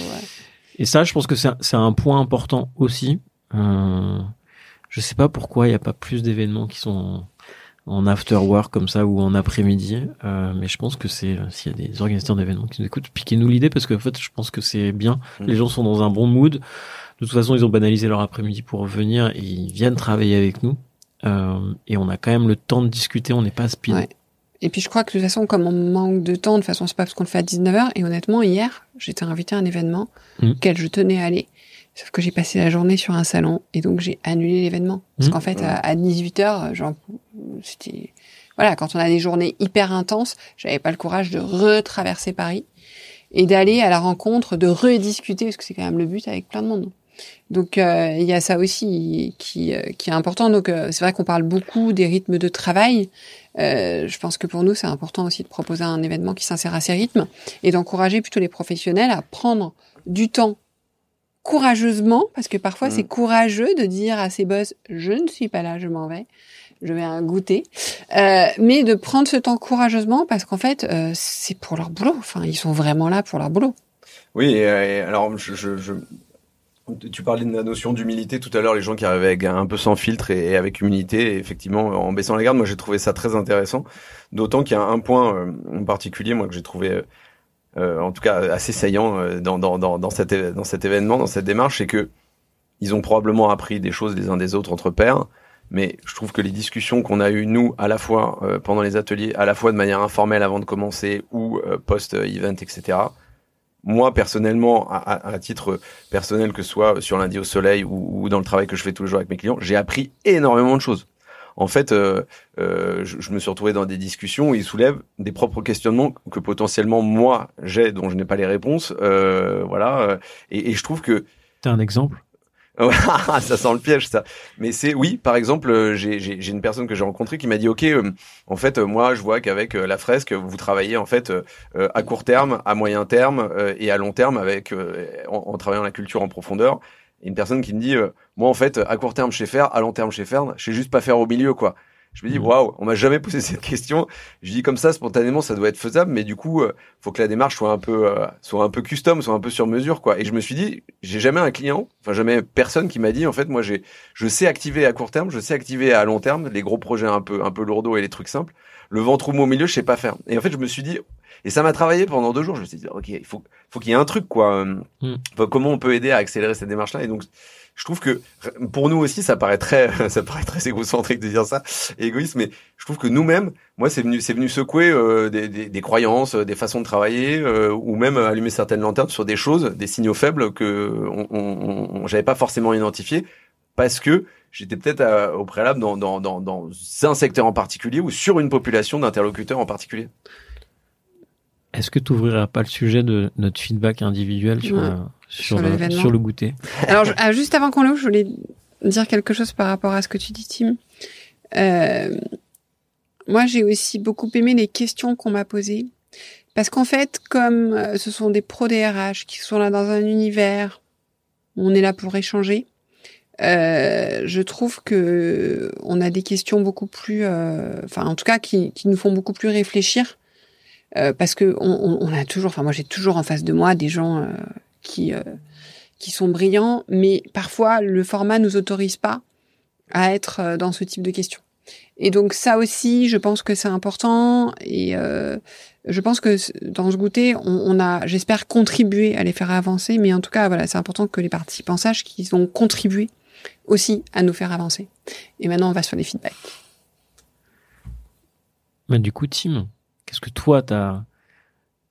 Et ça, je pense que c'est un point important aussi. Euh, je sais pas pourquoi il n'y a pas plus d'événements qui sont en after work comme ça ou en après-midi, euh, mais je pense que c'est s'il y a des organisateurs d'événements qui nous écoutent, piquez-nous l'idée parce qu'en fait, je pense que c'est bien. Mm. Les gens sont dans un bon mood. De toute façon, ils ont banalisé leur après-midi pour venir et ils viennent travailler avec nous. Euh, et on a quand même le temps de discuter, on n'est pas speed. Ouais. Et puis je crois que de toute façon, comme on manque de temps, de toute façon, c'est pas parce qu'on le fait à 19h. Et honnêtement, hier, j'étais invité à un événement mmh. auquel je tenais à aller. Sauf que j'ai passé la journée sur un salon et donc j'ai annulé l'événement. Parce mmh. qu'en fait, à, à 18h, genre, c'était, voilà, quand on a des journées hyper intenses, j'avais pas le courage de retraverser Paris. et d'aller à la rencontre, de rediscuter, parce que c'est quand même le but avec plein de monde. Donc euh, il y a ça aussi qui, euh, qui est important. Donc euh, c'est vrai qu'on parle beaucoup des rythmes de travail. je pense que pour nous c'est important aussi de proposer un événement qui s'insère à ces rythmes et d'encourager plutôt les professionnels à prendre du temps courageusement, parce que parfois c'est mmh. courageux de dire à ses boss je ne suis pas là, je m'en vais je vais un goûter, euh, mais de prendre ce temps courageusement parce qu'en fait, euh, c'est pour leur boulot. Enfin, ils sont vraiment là pour leur boulot. Oui, et, alors je, je, je, tu parlais de la notion d'humilité tout à l'heure, les gens qui arrivaient un peu sans filtre et, avec humilité, effectivement, en baissant la garde. Moi, j'ai trouvé ça très intéressant, d'autant qu'il y a un point euh, en particulier, moi, que j'ai trouvé euh, en tout cas assez saillant euh, dans, dans, dans, cet, événement, dans cette démarche, c'est que ils ont probablement appris des choses les uns des autres entre pairs, mais je trouve que les discussions qu'on a eues, nous, à la fois euh, pendant les ateliers, à la fois de manière informelle avant de commencer ou euh, post-event, etc., moi, personnellement, à, à, titre personnel, que ce soit sur lundi au soleil ou, ou, dans le travail que je fais tous les jours avec mes clients, j'ai appris énormément de choses. En fait, euh, euh je, je, me suis retrouvé dans des discussions où ils soulèvent des propres questionnements que potentiellement moi j'ai, dont je n'ai pas les réponses. Euh, voilà. Et, et, je trouve que. T'as un exemple? ça sent le piège, ça. Mais c'est oui, par exemple, euh, j'ai une personne que j'ai rencontrée qui m'a dit, ok, euh, en fait, euh, moi, je vois qu'avec la fresque, vous travaillez en fait à court terme, à moyen terme et à long terme avec en, travaillant la culture en profondeur. Une personne qui me dit, moi, en fait, à court terme, je sais faire, à long terme, je sais faire, je sais juste pas faire au milieu, quoi. Je me dis, mhm. waouh, on m'a jamais posé cette question. Je dis comme ça, spontanément, ça doit être faisable, mais du coup, euh, faut que la démarche soit un peu, euh, soit un peu custom, soit un peu sur mesure, quoi. Et je me suis dit, j'ai jamais un client, enfin jamais personne qui m'a dit, en fait, moi, j'ai, je sais activer à court terme, je sais activer à long terme les gros projets un peu, un peu lourdeaux et les trucs simples. Le ventre mou au milieu, je sais pas faire. Et en fait, je me suis dit, et ça m'a travaillé pendant deux jours. Je me suis dit, ok, il faut, faut qu'il y ait un truc, quoi. Mm. comment on peut aider à accélérer cette démarche-là? Et donc, je trouve que pour nous aussi, ça paraît très, ça paraît très égocentrique de dire ça, égoïste, mais je trouve que nous-mêmes, moi, c'est venu, c'est venu secouer euh, des, des, des, croyances, des façons de travailler, euh, ou même allumer certaines lanternes sur des choses, des signaux faibles que on, on, j'avais pas forcément identifiés, parce que j'étais peut-être au préalable dans, dans, dans, dans un secteur en particulier ou sur une population d'interlocuteurs en particulier. Est-ce que tu ouvriras pas le sujet de notre feedback individuel sur, sur, le, sur le goûter? Alors, ah, juste avant qu'on l'ouvre, je voulais dire quelque chose par rapport à ce que tu dis, Tim. Euh, moi, j'ai aussi beaucoup aimé les questions qu'on m'a posées. Parce qu'en fait, comme euh, ce sont des pros DRH qui sont là dans un univers, où on est là pour échanger. Euh, je trouve que on a des questions beaucoup plus, euh, enfin en tout cas qui, qui, nous font beaucoup plus réfléchir, euh, parce que on, on, a toujours, enfin moi j'ai toujours en face de moi des gens qui, qui sont brillants, mais parfois le format nous autorise pas à être dans ce type de questions. Et donc ça aussi, je pense que c'est important et euh, je pense que dans ce goûter, on, on a, j'espère, contribué à les faire avancer, mais en tout cas, voilà, c'est important que les participants sachent qu'ils ont contribué aussi à nous faire avancer. Et maintenant, on va sur les feedbacks. Mais du coup, Tim, qu'est-ce que toi, tu as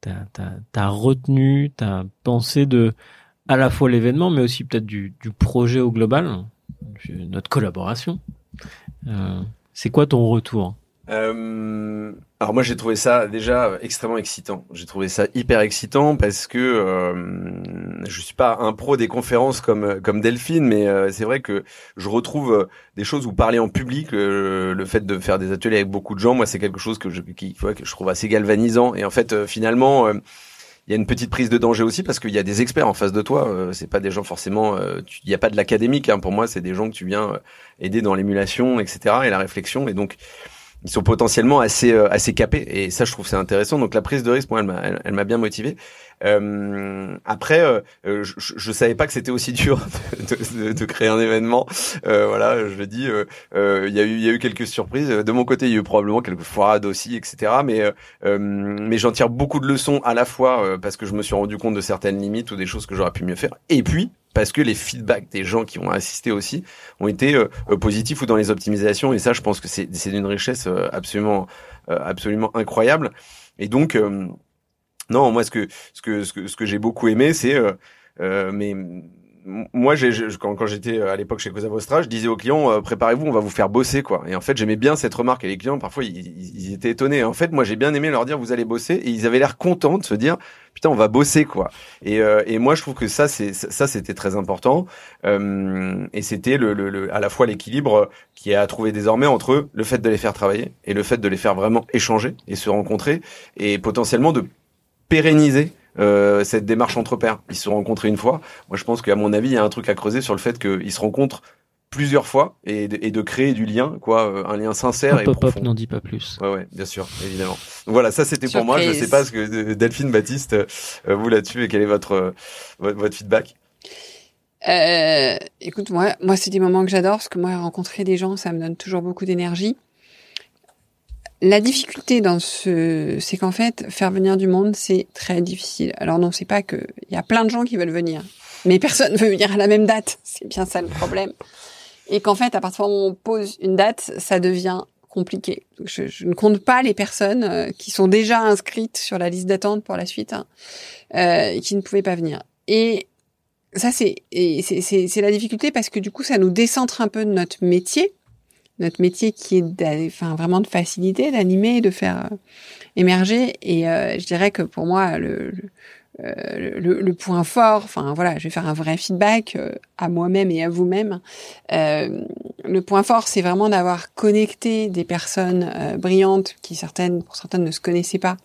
t'as as, retenu, t'as pensé de à la fois l'événement, mais aussi peut-être du, du, projet au global, notre collaboration? Euh, c'est quoi ton retour? Euh, alors moi j'ai trouvé ça déjà extrêmement excitant. J'ai trouvé ça hyper excitant parce que euh, je suis pas un pro des conférences comme comme Delphine, mais euh, c'est vrai que je retrouve euh, des choses où parler en public, le fait de faire des ateliers avec beaucoup de gens, moi c'est quelque chose que je que je trouve assez galvanisant. Et en fait euh, finalement il y a une petite prise de danger aussi parce qu'il y a des experts en face de toi. Euh, c'est pas des gens forcément. Il n'y a pas de l'académique. Hein. Pour moi, c'est des gens que tu viens aider dans l'émulation, etc. et la réflexion. Et donc, ils sont potentiellement assez euh, assez capés. Et ça je trouve c'est intéressant. Donc la prise de risque moi elle m'a elle, m'a bien motivé. Euh, après euh, euh, je, je savais pas que c'était aussi dur de, de, de, créer un événement. Euh, voilà je le dis il y a eu il y a eu quelques surprises. De mon côté il y a eu probablement quelques foirades aussi etc mais mais j'en tire beaucoup de leçons à la fois parce que je me suis rendu compte de certaines limites ou des choses que j'aurais pu mieux faire. Et puis parce que les feedbacks des gens qui ont assisté aussi ont été euh, positifs ou dans les optimisations. Et ça je pense que c'est d'une richesse euh, absolument euh, absolument incroyable. Et donc non moi ce que ce que ce que, ce que j'ai beaucoup aimé c'est mais moi, j'ai, quand, quand j'étais à l'époque chez Cosa Vostra, je disais aux clients, préparez-vous, on va vous faire bosser, quoi. Et en fait, j'aimais bien cette remarque. Et les clients, parfois, ils, étaient étonnés. En fait, moi, j'ai bien aimé leur dire, vous allez bosser. Et ils avaient l'air contents de se dire, putain, on va bosser, quoi. Et, et moi, je trouve que ça, c'est ça, c'était très important. et c'était le, le, à la fois l'équilibre qui est à trouver désormais entre le fait de les faire travailler et le fait de les faire vraiment échanger et se rencontrer et potentiellement de pérenniser euh, cette démarche entre pairs. Ils se sont rencontrés une fois. Moi, je pense qu'à mon avis, il y a un truc à creuser sur le fait qu'ils se rencontrent plusieurs fois et de, et de créer du lien, quoi, euh, un lien sincère et pop profond. Pop n'en dit pas plus. Ouais, ouais, bien sûr, évidemment. Donc voilà, ça c'était pour moi. Je sais pas ce que Delphine Baptiste, euh, vous là-dessus, et quel est votre votre, feedback? Euh, Écoute, moi, moi c'est des moments que j'adore parce que moi rencontrer des gens, ça me donne toujours beaucoup d'énergie. La difficulté dans ce, c'est qu'en fait, faire venir du monde, c'est très difficile. Alors non, c'est pas que, il y a plein de gens qui veulent venir, mais personne veut venir à la même date. C'est bien ça le problème. Et qu'en fait, à partir du moment où on pose une date, ça devient compliqué. Je, je, ne compte pas les personnes euh, qui sont déjà inscrites sur la liste d'attente pour la suite, hein, euh, qui ne pouvaient pas venir. Et ça, c'est, c'est la difficulté parce que du coup, ça nous décentre un peu de notre métier notre métier qui est enfin, vraiment de faciliter, d'animer, de faire euh, émerger. Et euh, je dirais que pour moi, le, le, le, le, point fort, enfin voilà, je vais faire un vrai feedback euh, à moi-même et à vous-même. le point fort, c'est vraiment d'avoir connecté des personnes brillantes qui certaines, pour certaines, ne se connaissaient pas.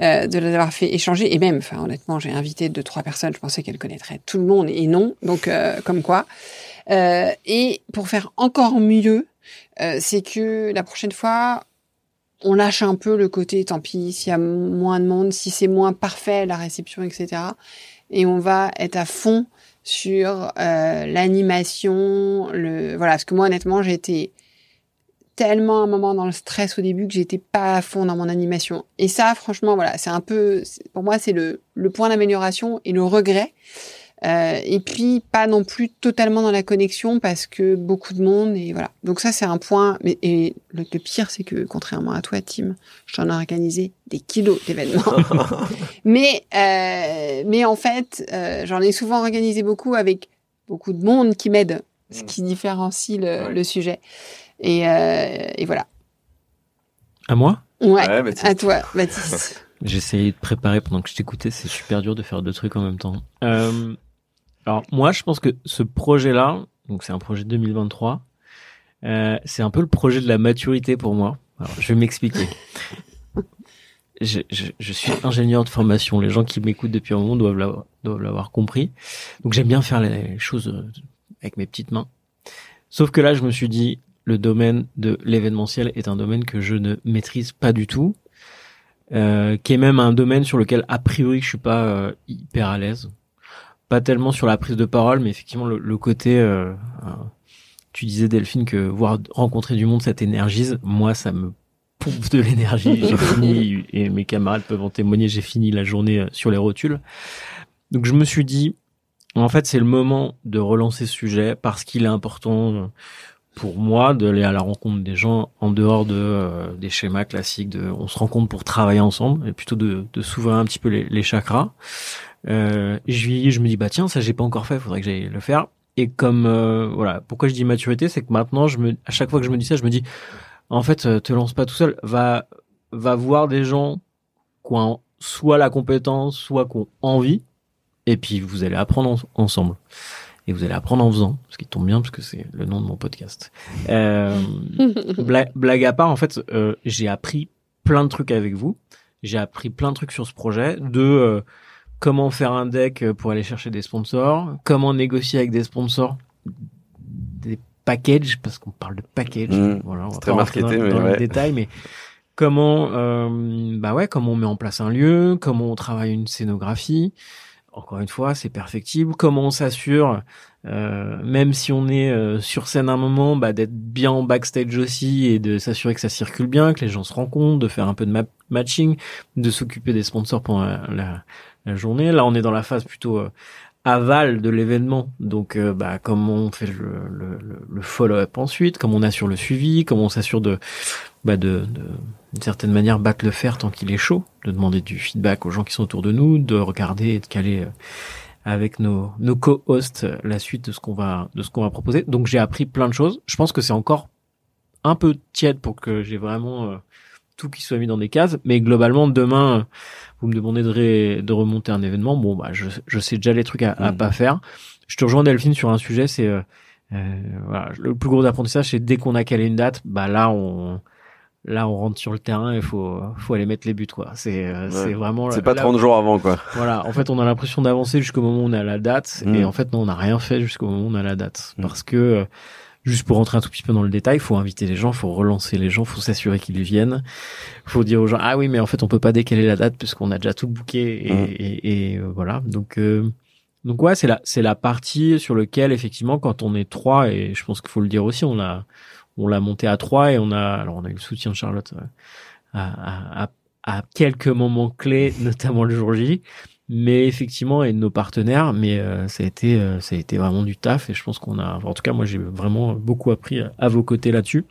Euh, de les avoir fait échanger et même, enfin honnêtement, j'ai invité deux trois personnes, je pensais qu'elles connaîtraient tout le monde et non, donc comme quoi. Et pour faire encore mieux, euh, c'est que la prochaine fois, on lâche un peu le côté, tant pis, s'il y a moins de monde, si c'est moins parfait la réception, etc. Et on va être à fond sur euh, l'animation, le voilà. Parce que moi, honnêtement, été tellement un moment dans le stress au début que j'étais pas à fond dans mon animation. Et ça, franchement, voilà, c'est un peu, pour moi, c'est le, le point d'amélioration et le regret. Euh, et puis pas non plus totalement dans la connexion parce que beaucoup de monde et voilà. Donc ça c'est un point. Mais et le, pire c'est que contrairement à toi Tim, j'en ai organisé des kilos d'événements. mais euh, mais en fait euh, j'en ai souvent organisé beaucoup avec beaucoup de monde qui m'aide, ce mm. qui différencie le, le sujet. Et, euh, et voilà. À moi? Ouais. à toi Baptiste. Essayé de préparer pendant que je t'écoutais, c'est super dur de faire deux trucs en même temps. Euh, alors moi, je pense que ce projet-là, donc c'est un projet 2023, euh, c'est un peu le projet de la maturité pour moi. Alors, je vais m'expliquer. je, je, je, suis ingénieur de formation. Les gens qui m'écoutent depuis un moment doivent l'avoir, doivent l'avoir compris. Donc j'aime bien faire les choses euh, avec mes petites mains. Sauf que là, je me suis dit, le domaine de l'événementiel est un domaine que je ne maîtrise pas du tout, euh, qui est même un domaine sur lequel a priori je suis pas euh, hyper à l'aise pas tellement sur la prise de parole, mais effectivement le, côté. Euh, euh, tu disais Delphine que voir rencontrer du monde, ça t'énergise. Moi, ça me pompe de l'énergie. J'ai fini et mes camarades peuvent en témoigner. J'ai fini la journée euh, sur les rotules. Donc je me suis dit, en fait, c'est le moment de relancer ce sujet parce qu'il est important pour moi d'aller à la rencontre des gens en dehors de des schémas classiques de on se rencontre pour travailler ensemble et plutôt de, de s'ouvrir un petit peu les, les chakras euh, je, je me dis bah tiens ça j'ai pas encore fait, faudrait que j'aille le faire. Et comme euh, voilà, pourquoi je dis maturité, c'est que maintenant je me, à chaque fois que je me dis ça, je me dis en fait euh, te lance pas tout seul, va va voir des gens qui ont soit la compétence, soit qui ont envie, et puis vous allez apprendre ensemble. Et vous allez apprendre en faisant, ce qui tombe bien parce que c'est le nom de mon podcast. Euh, blague, blague, à part, en fait, euh, j'ai appris plein de trucs avec vous. J'ai appris plein de trucs sur ce projet, de comment faire un deck pour aller chercher des sponsors, comment négocier avec des sponsors des packages, parce qu'on parle de package. Mmh. voilà, on va très marketé, dans, mais comment, euh, bah ouais, comment on met en place un lieu, comment on travaille une scénographie. Encore une fois, c'est perfectible. Comment on s'assure, euh, même si on est euh, sur scène un moment, bah, d'être bien en backstage aussi et de s'assurer que ça circule bien, que les gens se rencontrent, de faire un peu de matching, de s'occuper des sponsors pendant la, la journée. Là, on est dans la phase plutôt euh, aval de l'événement. Donc, euh, bah, comment on fait le, le, le follow-up ensuite, comment on assure le suivi, comment on s'assure de, bah, de, de d'une certaine manière, battre le fer tant qu'il est chaud, de demander du feedback aux gens qui sont autour de nous, de regarder et de caler avec nos nos co-hosts la suite de ce qu'on va de ce qu'on va proposer. Donc j'ai appris plein de choses. Je pense que c'est encore un peu tiède pour que j'ai vraiment euh, tout qui soit mis dans des cases. Mais globalement, demain, vous me demandez de, de remonter un événement. Bon, bah, je, je sais déjà les trucs à, à mmh. pas faire. Je te rejoins Delphine sur un sujet, c'est euh, euh, voilà, le plus gros apprentissage, c'est dès qu'on a calé une date, bah là on là on rentre sur le terrain, il faut faut aller mettre les buts quoi. C'est euh, c'est vraiment c'est pas 30 jours avant quoi. Voilà, en fait on a l'impression d'avancer jusqu'au moment où on a la date et mmh. en fait non on n'a rien fait jusqu'au moment où on a la date mmh. parce que juste pour rentrer un tout petit peu dans le détail, faut inviter les gens, faut relancer les gens, faut s'assurer qu'ils viennent. Faut dire aux gens ah oui mais en fait on peut pas décaler la date puisqu'on a déjà tout booké et, mmh. et, et euh, voilà. Donc euh, donc ouais, c'est la c'est la partie sur lequel effectivement quand on est trois et je pense qu'il faut le dire aussi, on l'a on l'a monté à trois et on a alors on a eu le soutien de Charlotte euh, à, à, à, quelques moments clés, notamment le jour J, mais effectivement et de nos partenaires, mais euh, ça a été euh, ça a été vraiment du taf et je pense qu'on a en tout cas moi j'ai vraiment beaucoup appris à, vos côtés là-dessus.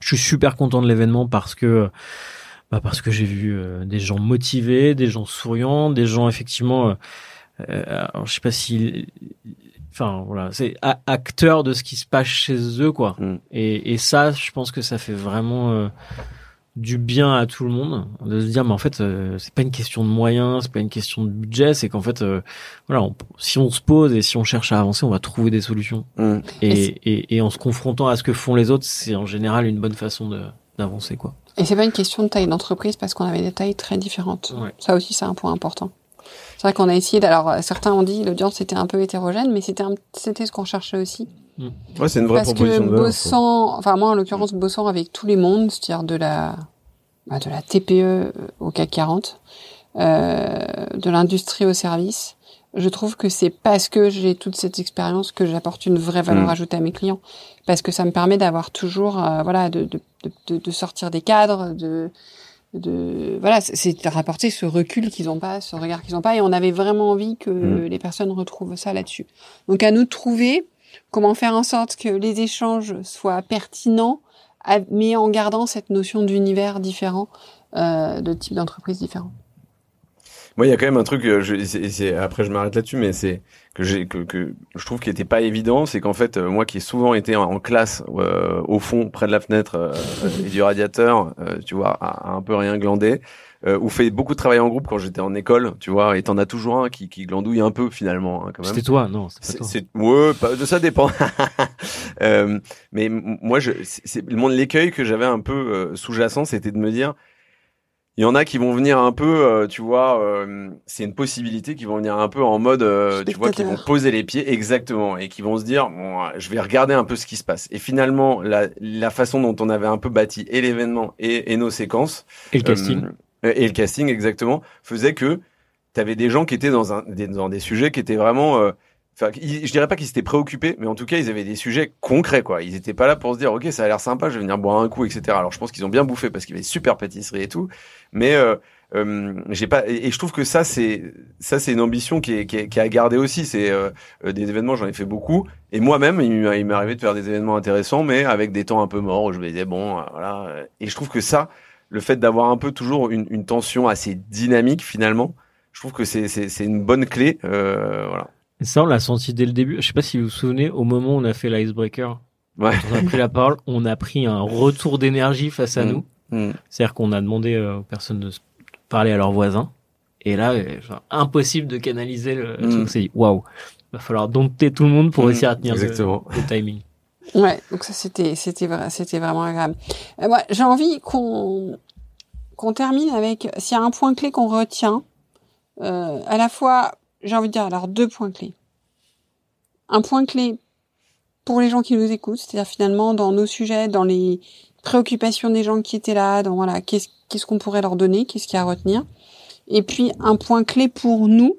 Je suis super content de l'événement parce que bah parce que j'ai vu des gens motivés, des gens souriants, des gens effectivement euh, alors, je sais pas si enfin voilà c'est acteur de ce qui se passe chez eux quoi mm. et, et ça je pense que ça fait vraiment euh, du bien à tout le monde de se dire mais en fait euh, c'est pas une question de moyens c'est pas une question de budget c'est qu'en fait voilà si on se pose et si on cherche à avancer on va trouver des solutions mm. et, et, et, en se confrontant à ce que font les autres c'est en général une bonne façon de d'avancer quoi et c'est pas une question de taille d'entreprise parce qu'on avait des tailles très différentes ça aussi c'est un point important c'est vrai qu'on a essayé. Alors certains ont dit l'audience était un peu hétérogène, mais c'était c'était ce qu'on cherchait aussi. Ouais, c'est une vraie Parce proposition que bossant, enfin moi en l'occurrence bossant avec tous les mondes, c'est-à-dire de la bah, de la TPE au CAC 40, euh, de l'industrie au service. Je trouve que c'est parce que j'ai toute cette expérience que j'apporte une vraie valeur mm. ajoutée à mes clients, parce que ça me permet d'avoir toujours, euh, voilà, de, de, de, de, sortir des cadres, de de voilà c'est de rapporter ce recul qu'ils ont pas ce regard qu'ils ont pas et on avait vraiment envie que mm. les personnes retrouvent ça là-dessus donc à nous de trouver comment faire en sorte que les échanges soient pertinents mais en gardant cette notion d'univers différent euh, de type d'entreprise différent? Moi, il y a quand même un truc. Euh, je, après, je m'arrête là-dessus, mais c'est que que, que je trouve qui était pas évident, c'est qu'en fait, euh, moi qui ai souvent été en, classe euh, au fond, près de la fenêtre et du radiateur, tu vois, à, un peu rien glander. Ou fait beaucoup de travail en groupe quand j'étais en école, tu vois, et t'en as toujours un qui, qui glandouille un peu finalement. Hein, C'était toi, non C'est ouais, de ça dépend. mais moi, je, c'est l'écueil que j'avais un peu sous-jacent, c'était de me dire, il y en a qui vont venir un peu, euh, tu vois, euh, c'est une possibilité qui vont venir un peu en mode, euh, tu vois, qui vont poser les pieds exactement et qui vont se dire, bon, je vais regarder un peu ce qui se passe. Et finalement, la, la façon dont on avait un peu bâti et l'événement et, et, nos séquences et le casting et le casting exactement faisait que tu avais des gens qui étaient dans un dans des sujets qui étaient vraiment Enfin, je dirais pas qu'ils étaient préoccupés, mais en tout cas, ils avaient des sujets concrets, quoi. Ils étaient pas là pour se dire, ok, ça a l'air sympa, je vais venir boire un coup, etc. Alors, je pense qu'ils ont bien bouffé parce qu'il y avait super pâtisserie et tout, mais euh, euh, j'ai pas. Et, je trouve que ça, c'est ça, c'est une ambition qui est, qui est, qui est à garder aussi. C'est euh, des événements, j'en ai fait beaucoup, et moi-même, il m'est arrivé de faire des événements intéressants, mais avec des temps un peu morts où je me disais bon, voilà. Et je trouve que ça, le fait d'avoir un peu toujours une, une tension assez dynamique, finalement, je trouve que c'est une bonne clé, voilà. Et ça, on l'a senti dès le début. Je sais pas si vous vous souvenez, au moment où on a fait l'icebreaker, ouais. on a pris la parole, on a pris un retour d'énergie face à mm. nous. Mm. C'est-à-dire qu'on a demandé euh, aux personnes de parler à leurs voisins. Et là, euh, impossible de canaliser le mm. truc. C'est waouh, va falloir dompter tout le monde pour réussir à tenir le, le, timing. Ouais, donc ça c'était c'était c'était vraiment agréable. Euh, moi, j'ai envie qu'on qu'on termine avec s'il y a un point clé qu'on retient, euh, à la fois j'ai envie de dire alors deux points clés. Un point clé pour les gens qui nous écoutent, c'est-à-dire finalement dans nos sujets, dans les préoccupations des gens qui étaient là, dans voilà, qu'est-ce qu'est-ce qu'on pourrait leur donner, qu'est-ce qu'il y a à retenir. Et puis un point clé pour nous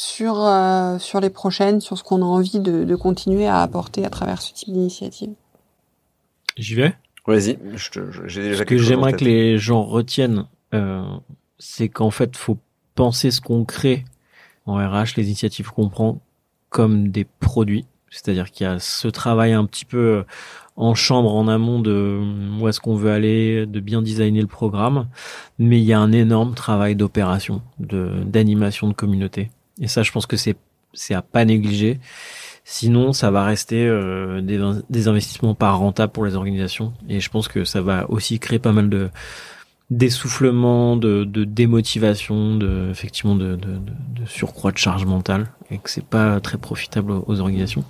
sur euh, sur les prochaines, sur ce qu'on a envie de, de, continuer à apporter à travers ce type d'initiative. J'y vais. Vas-y. J'ai déjà ce que j'aimerais que les gens retiennent, euh, c'est qu'en fait, faut penser ce qu'on crée en RH, les initiatives qu'on prend comme des produits. C'est-à-dire qu'il y a ce travail un petit peu euh, en chambre, en amont de où est-ce qu'on veut aller, de bien designer le programme. Mais il y a un énorme travail d'opération, de, d'animation de communauté. Et ça, je pense que c'est c'est à pas négliger. Sinon, ça va rester euh, des, des, investissements pas rentables pour les organisations. Et je pense que ça va aussi créer pas mal de d'essoufflement, de, de démotivation, de effectivement de, de, de, surcroît de charge mentale, et que c'est pas très profitable aux, organisations.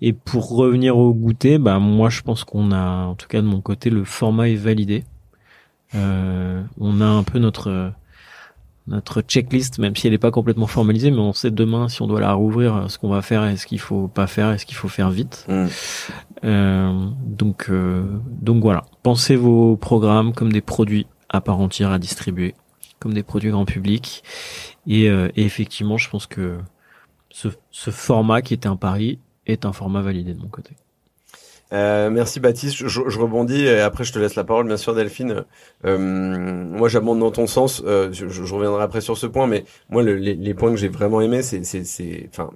Et pour revenir au goûter, bah moi je pense qu'on a, en tout cas de mon côté, le format est validé. Euh, on a un peu notre notre checklist, même si elle n'est pas complètement formalisée, mais on sait demain si on doit la rouvrir, ce qu'on va faire et ce qu'il faut pas faire et ce qu'il faut faire vite. Mm. Euh, donc, euh, donc voilà. Pensez vos programmes comme des produits à part entière à distribuer, comme des produits grand public. Et, euh, et effectivement, je pense que ce, ce format qui était un pari est un format validé de mon côté. Euh, merci Baptiste. Je, rebondis et après je te laisse la parole, bien sûr, Delphine. Euh, moi, j'abonde dans ton sens. Euh, je, reviendrai après sur ce point, mais moi, le, les, points que j'ai vraiment aimés, c'est, c'est, c'est, enfin,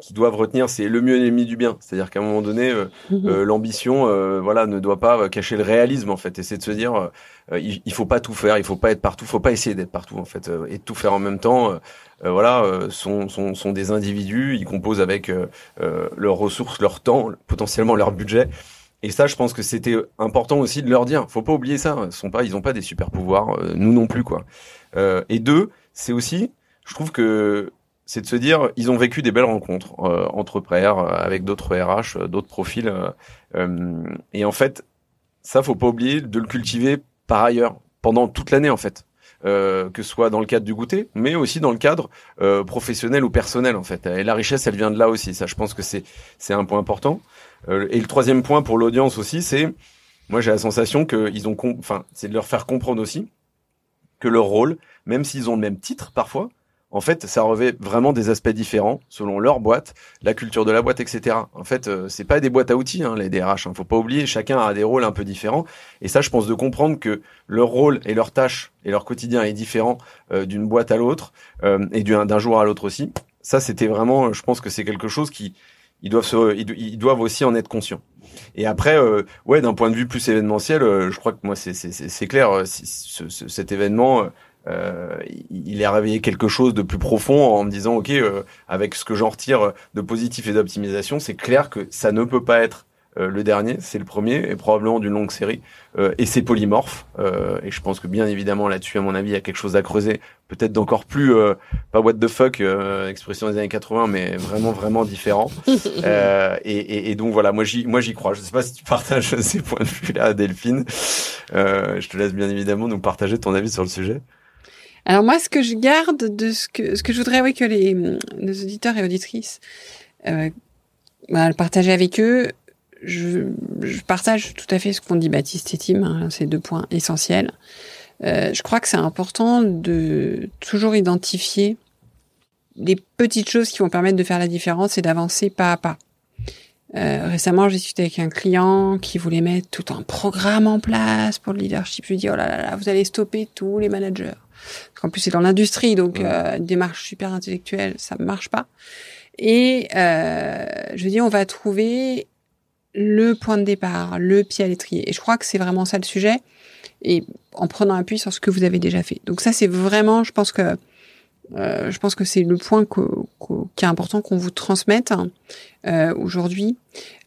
qui doivent retenir, c'est le mieux ennemi du bien. C'est-à-dire qu'à un moment donné, euh, mhm. euh, l'ambition, euh, voilà, ne doit pas cacher le réalisme en fait. Et c'est de se dire, il, il, faut pas tout faire, il faut pas être partout, il faut pas essayer d'être partout en fait, et tout faire en même temps. voilà, sont, sont, sont, des individus, ils composent avec leurs ressources, leur temps, potentiellement leur budget. Et ça, je pense que c'était important aussi de leur dire. Faut pas oublier ça. Ils sont pas, ils ont pas des super pouvoirs, nous non plus quoi. et deux, c'est aussi, je trouve que c'est de se dire, ils ont vécu des belles rencontres euh, entre pairs, euh, avec d'autres RH, euh, d'autres profils. et en fait, ça, faut pas oublier de le cultiver par ailleurs, pendant toute l'année en fait. que ce soit dans le cadre du goûter, mais aussi dans le cadre professionnel ou personnel en fait. Et la richesse, elle vient de là aussi. Ça, je pense que c'est c'est un point important. et le troisième point pour l'audience aussi, c'est moi j'ai la sensation que ils ont, enfin, c'est de leur faire comprendre aussi que leur rôle, même s'ils ont le même titre parfois, en fait, ça revêt vraiment des aspects différents selon leur boîte, la culture de la boîte, etc. En fait, euh, c'est pas des boîtes à outils, hein, les DRH. Hein. Faut pas oublier, chacun a des rôles un peu différents. Et ça, je pense de comprendre que leur rôle et leur tâche et leur quotidien est différent euh, d'une boîte à l'autre euh, et d'un jour à l'autre aussi. Ça, c'était vraiment, je pense que c'est quelque chose qui ils doivent se, ils, doivent aussi en être conscients. Et après, ouais, d'un point de vue plus événementiel, je crois que moi, c'est clair, cet événement euh, il a réveillé quelque chose de plus profond en me disant ok euh, avec ce que j'en retire de positif et d'optimisation c'est clair que ça ne peut pas être euh, le dernier c'est le premier et probablement d'une longue série. Et c'est polymorphe et je pense que bien évidemment là-dessus à mon avis il y a quelque chose à creuser. Peut-être d'encore plus pas what the fuck expression des années 80 mais vraiment vraiment différent. Et, et, donc voilà moi j'y moi j'y crois. Je sais pas si tu partages ces points de vue là Delphine je te laisse bien évidemment nous partager ton avis sur le sujet alors moi, ce que je garde de ce que ce que je voudrais, oui, que les nos auditeurs et auditrices euh, bah, partager avec eux, je, je, partage tout à fait ce qu'ont dit Baptiste et Tim. Hein, ces deux points essentiels. Euh, je crois que c'est important de toujours identifier les petites choses qui vont permettre de faire la différence et d'avancer pas à pas. Euh, récemment, j'ai discuté avec un client qui voulait mettre tout un programme en place pour le leadership. Je lui dit, oh là, là vous allez stopper tous les managers. En plus, c'est dans l'industrie, donc euh, démarche super intellectuelle, ça ne marche pas. Et euh, je dis, on va trouver le point de départ, le pied à l'étrier. Et je crois que c'est vraiment ça le sujet. Et en prenant appui sur ce que vous avez déjà fait. Donc ça, c'est vraiment, je pense que euh, je pense que c'est le point qui est important qu'on vous transmette euh, aujourd'hui.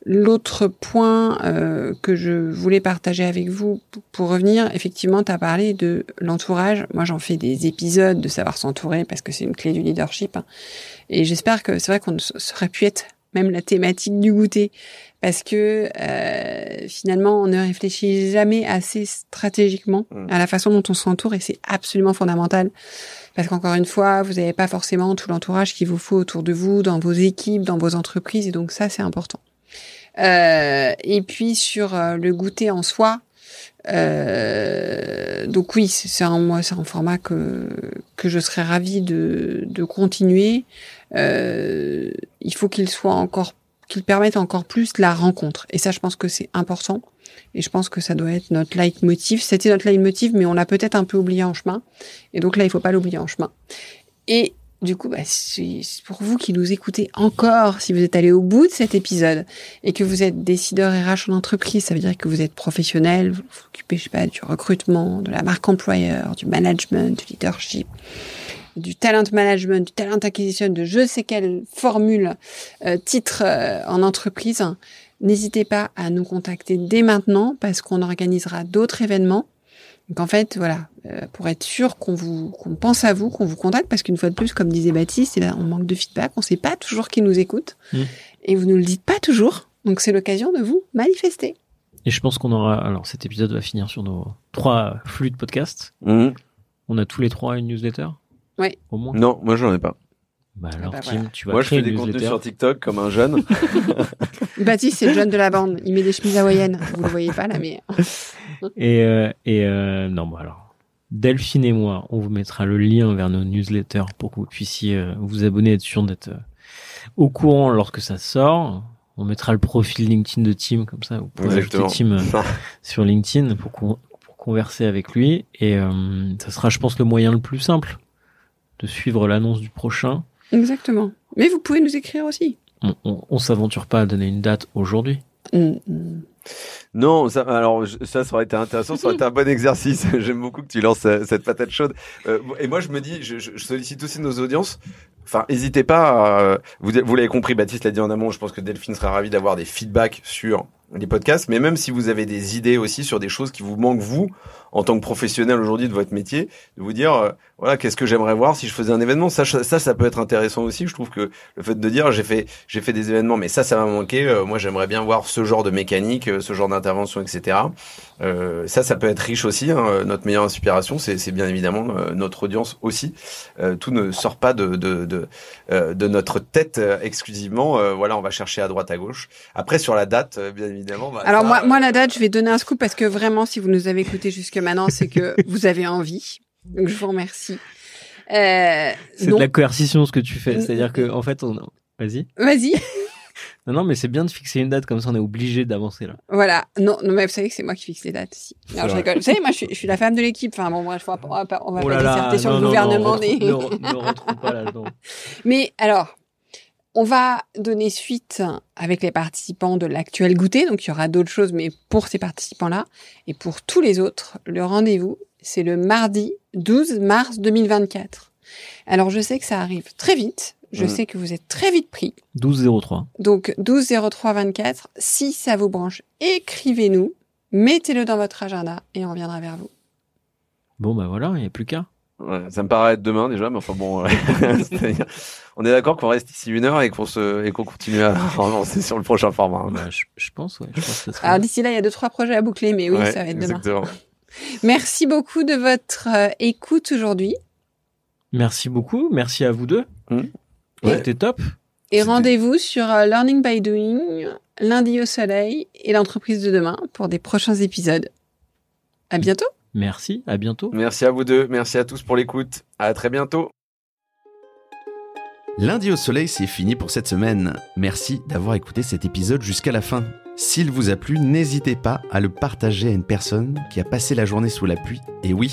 L'autre point euh, que je voulais partager avec vous pour revenir, effectivement, tu as parlé de l'entourage. Moi, j'en fais des épisodes de savoir s'entourer parce que c'est une clé du leadership. Hein. Et j'espère que c'est vrai qu'on serait pu être même la thématique du goûter, parce que euh, finalement, on ne réfléchit jamais assez stratégiquement mmh. à la façon dont on s'entoure, et c'est absolument fondamental. Parce qu'encore une fois, vous n'avez pas forcément tout l'entourage qu'il vous faut autour de vous, dans vos équipes, dans vos entreprises, et donc ça, c'est important. Euh, et puis sur euh, le goûter en soi, euh, donc oui, c'est un moi, c'est un format que que je serais ravie de de continuer. Euh, il faut qu'il soit encore qu'il permette encore plus la rencontre. Et ça, je pense que c'est important. Et je pense que ça doit être notre leitmotiv. C'était notre leitmotiv, mais on l'a peut-être un peu oublié en chemin. Et donc là, il faut pas l'oublier en chemin. Et du coup, bah, c'est pour vous qui nous écoutez encore, si vous êtes allé au bout de cet épisode et que vous êtes décideur RH en entreprise, ça veut dire que vous êtes professionnel, vous vous occupez, je sais pas, du recrutement, de la marque employeur, du management, du leadership. Du talent management, du talent acquisition, de je sais quelle formule, euh, titre euh, en entreprise, n'hésitez pas à nous contacter dès maintenant parce qu'on organisera d'autres événements. Donc en fait, voilà, euh, pour être sûr qu'on vous qu'on pense à vous, qu'on vous contacte, parce qu'une fois de plus, comme disait Baptiste, et là, on manque de feedback, on sait pas toujours qui nous écoute, Mm. et vous nous le dites pas toujours. Donc c'est l'occasion de vous manifester. Et je pense qu'on aura. Alors, cet épisode va finir sur nos trois flux de podcast. Mhm. On a tous les trois une newsletter Ouais. Au moins. Non, moi j'en ai pas. Bah alors, bah Tim, voilà. tu vas Moi je fais des contenus sur TikTok comme un jeune. Baptiste, c'est le jeune de la bande. Il met des chemises hawaïennes. Vous le voyez pas là, mais Et, euh, et euh, non, bah alors, Delphine et moi, on vous mettra le lien vers nos newsletters pour que vous puissiez euh, vous abonner, être sûr d'être euh, au courant lorsque ça sort. On mettra le profil LinkedIn de Tim, comme ça, vous pouvez Exactement. ajouter Tim euh, sur LinkedIn pour, con- pour converser avec lui. Et euh, ça sera, je pense, le moyen le plus simple de suivre l'annonce du prochain. exactement. Mais vous pouvez nous écrire aussi. On, on, on s'aventure pas à donner une date aujourd'hui. Mm, mm. Non, ça, alors ça, ça aurait été intéressant, ça aurait été un bon exercice. J'aime beaucoup que tu lances euh, cette patate chaude. Euh, et moi, je me dis, je, sollicite aussi nos audiences. Enfin, n'hésitez pas. à- euh, vous vous l'avez compris, Baptiste l'a dit en amont. Je pense que Delphine sera ravie d'avoir des feedbacks sur les podcasts. Mais même si vous avez des idées aussi sur des choses qui vous manquent vous en tant que professionnel aujourd'hui de votre métier, de vous dire, euh, voilà, qu'est-ce que j'aimerais voir si je faisais un événement. Ça, ça, ça peut être intéressant aussi. Je trouve que le fait de dire, j'ai fait, j'ai fait des événements, mais ça, ça m'a manqué. Euh, moi, j'aimerais bien voir ce genre de mécanique, euh, ce genre d'intervention, etc. Euh, ça, ça peut être riche aussi. hein. Notre meilleure inspiration, c'est bien évidemment notre audience aussi. Euh, tout ne sort pas de de de, euh, de notre tête exclusivement. Voilà, on va chercher à droite, à gauche. Après, sur la date, bien évidemment. bah, Alors ça, moi, moi la date, je vais donner un scoop parce que vraiment, si vous nous avez écoutés jusque maintenant, c'est que vous avez envie. Donc je vous remercie. Euh, C'est de la coercition ce que tu fais. C'est-à-dire que, en fait, on. Vas-y. vas-y. Non, non, mais c'est bien de fixer une date, comme ça on est obligé d'avancer là. Voilà. Non, non, mais vous savez que c'est moi qui fixe les dates aussi. Non, je rigole. Vous savez, moi, je suis, je suis la femme de l'équipe. Enfin bon, bref, on va, pas- on va pas, Oh pas là là, disserter sur non, le non, gouvernement. Ne, re- ne rentrons pas là-dedans. Mais alors, on va donner suite avec les participants de l'actuel goûter. Donc, il y aura d'autres choses, mais pour ces participants-là et pour tous les autres, le rendez-vous, c'est le mardi 12 mars 2024. Alors, je sais que ça arrive très vite. Je sais que vous êtes très vite pris. 12-03. Donc, 12 03 24. Si ça vous branche, écrivez-nous. Mettez-le dans votre agenda et on reviendra vers vous. Bon, bah voilà, il n'y a plus qu'à. Ouais, ça me paraît être demain déjà, mais enfin bon. euh, on est d'accord qu'on reste ici une heure et qu'on se et qu'on continue à avancer sur le prochain format. hein. Bah, je, je pense, ouais. Je pense que ça serait- Alors, d'ici là, il y a deux, trois projets à boucler, mais oui, Ouais, ça va être demain. exactement. Merci beaucoup de votre euh, écoute aujourd'hui. Merci beaucoup. Merci à vous deux. Mhm. Ouais. C'était top. Et rendez-vous sur euh, Learning by Doing, lundi au soleil et l'entreprise de demain pour des prochains épisodes. À bientôt. Merci. À bientôt. Merci à vous deux. Merci à tous pour l'écoute. À très bientôt. Lundi au soleil, c'est fini pour cette semaine. Merci d'avoir écouté cet épisode jusqu'à la fin. S'il vous a plu, n'hésitez pas à le partager à une personne qui a passé la journée sous la pluie. Et oui,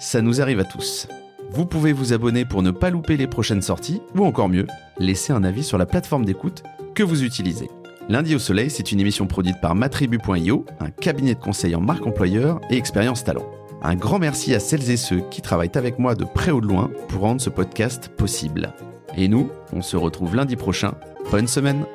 ça nous arrive à tous. Vous pouvez vous abonner pour ne pas louper les prochaines sorties, ou encore mieux, laisser un avis sur la plateforme d'écoute que vous utilisez. Lundi au soleil, c'est une émission produite par matribu.io, un cabinet de conseil en marque employeur et expérience talent. Un grand merci à celles et ceux qui travaillent avec moi de près ou de loin pour rendre ce podcast possible. Et nous, on se retrouve lundi prochain. Bonne semaine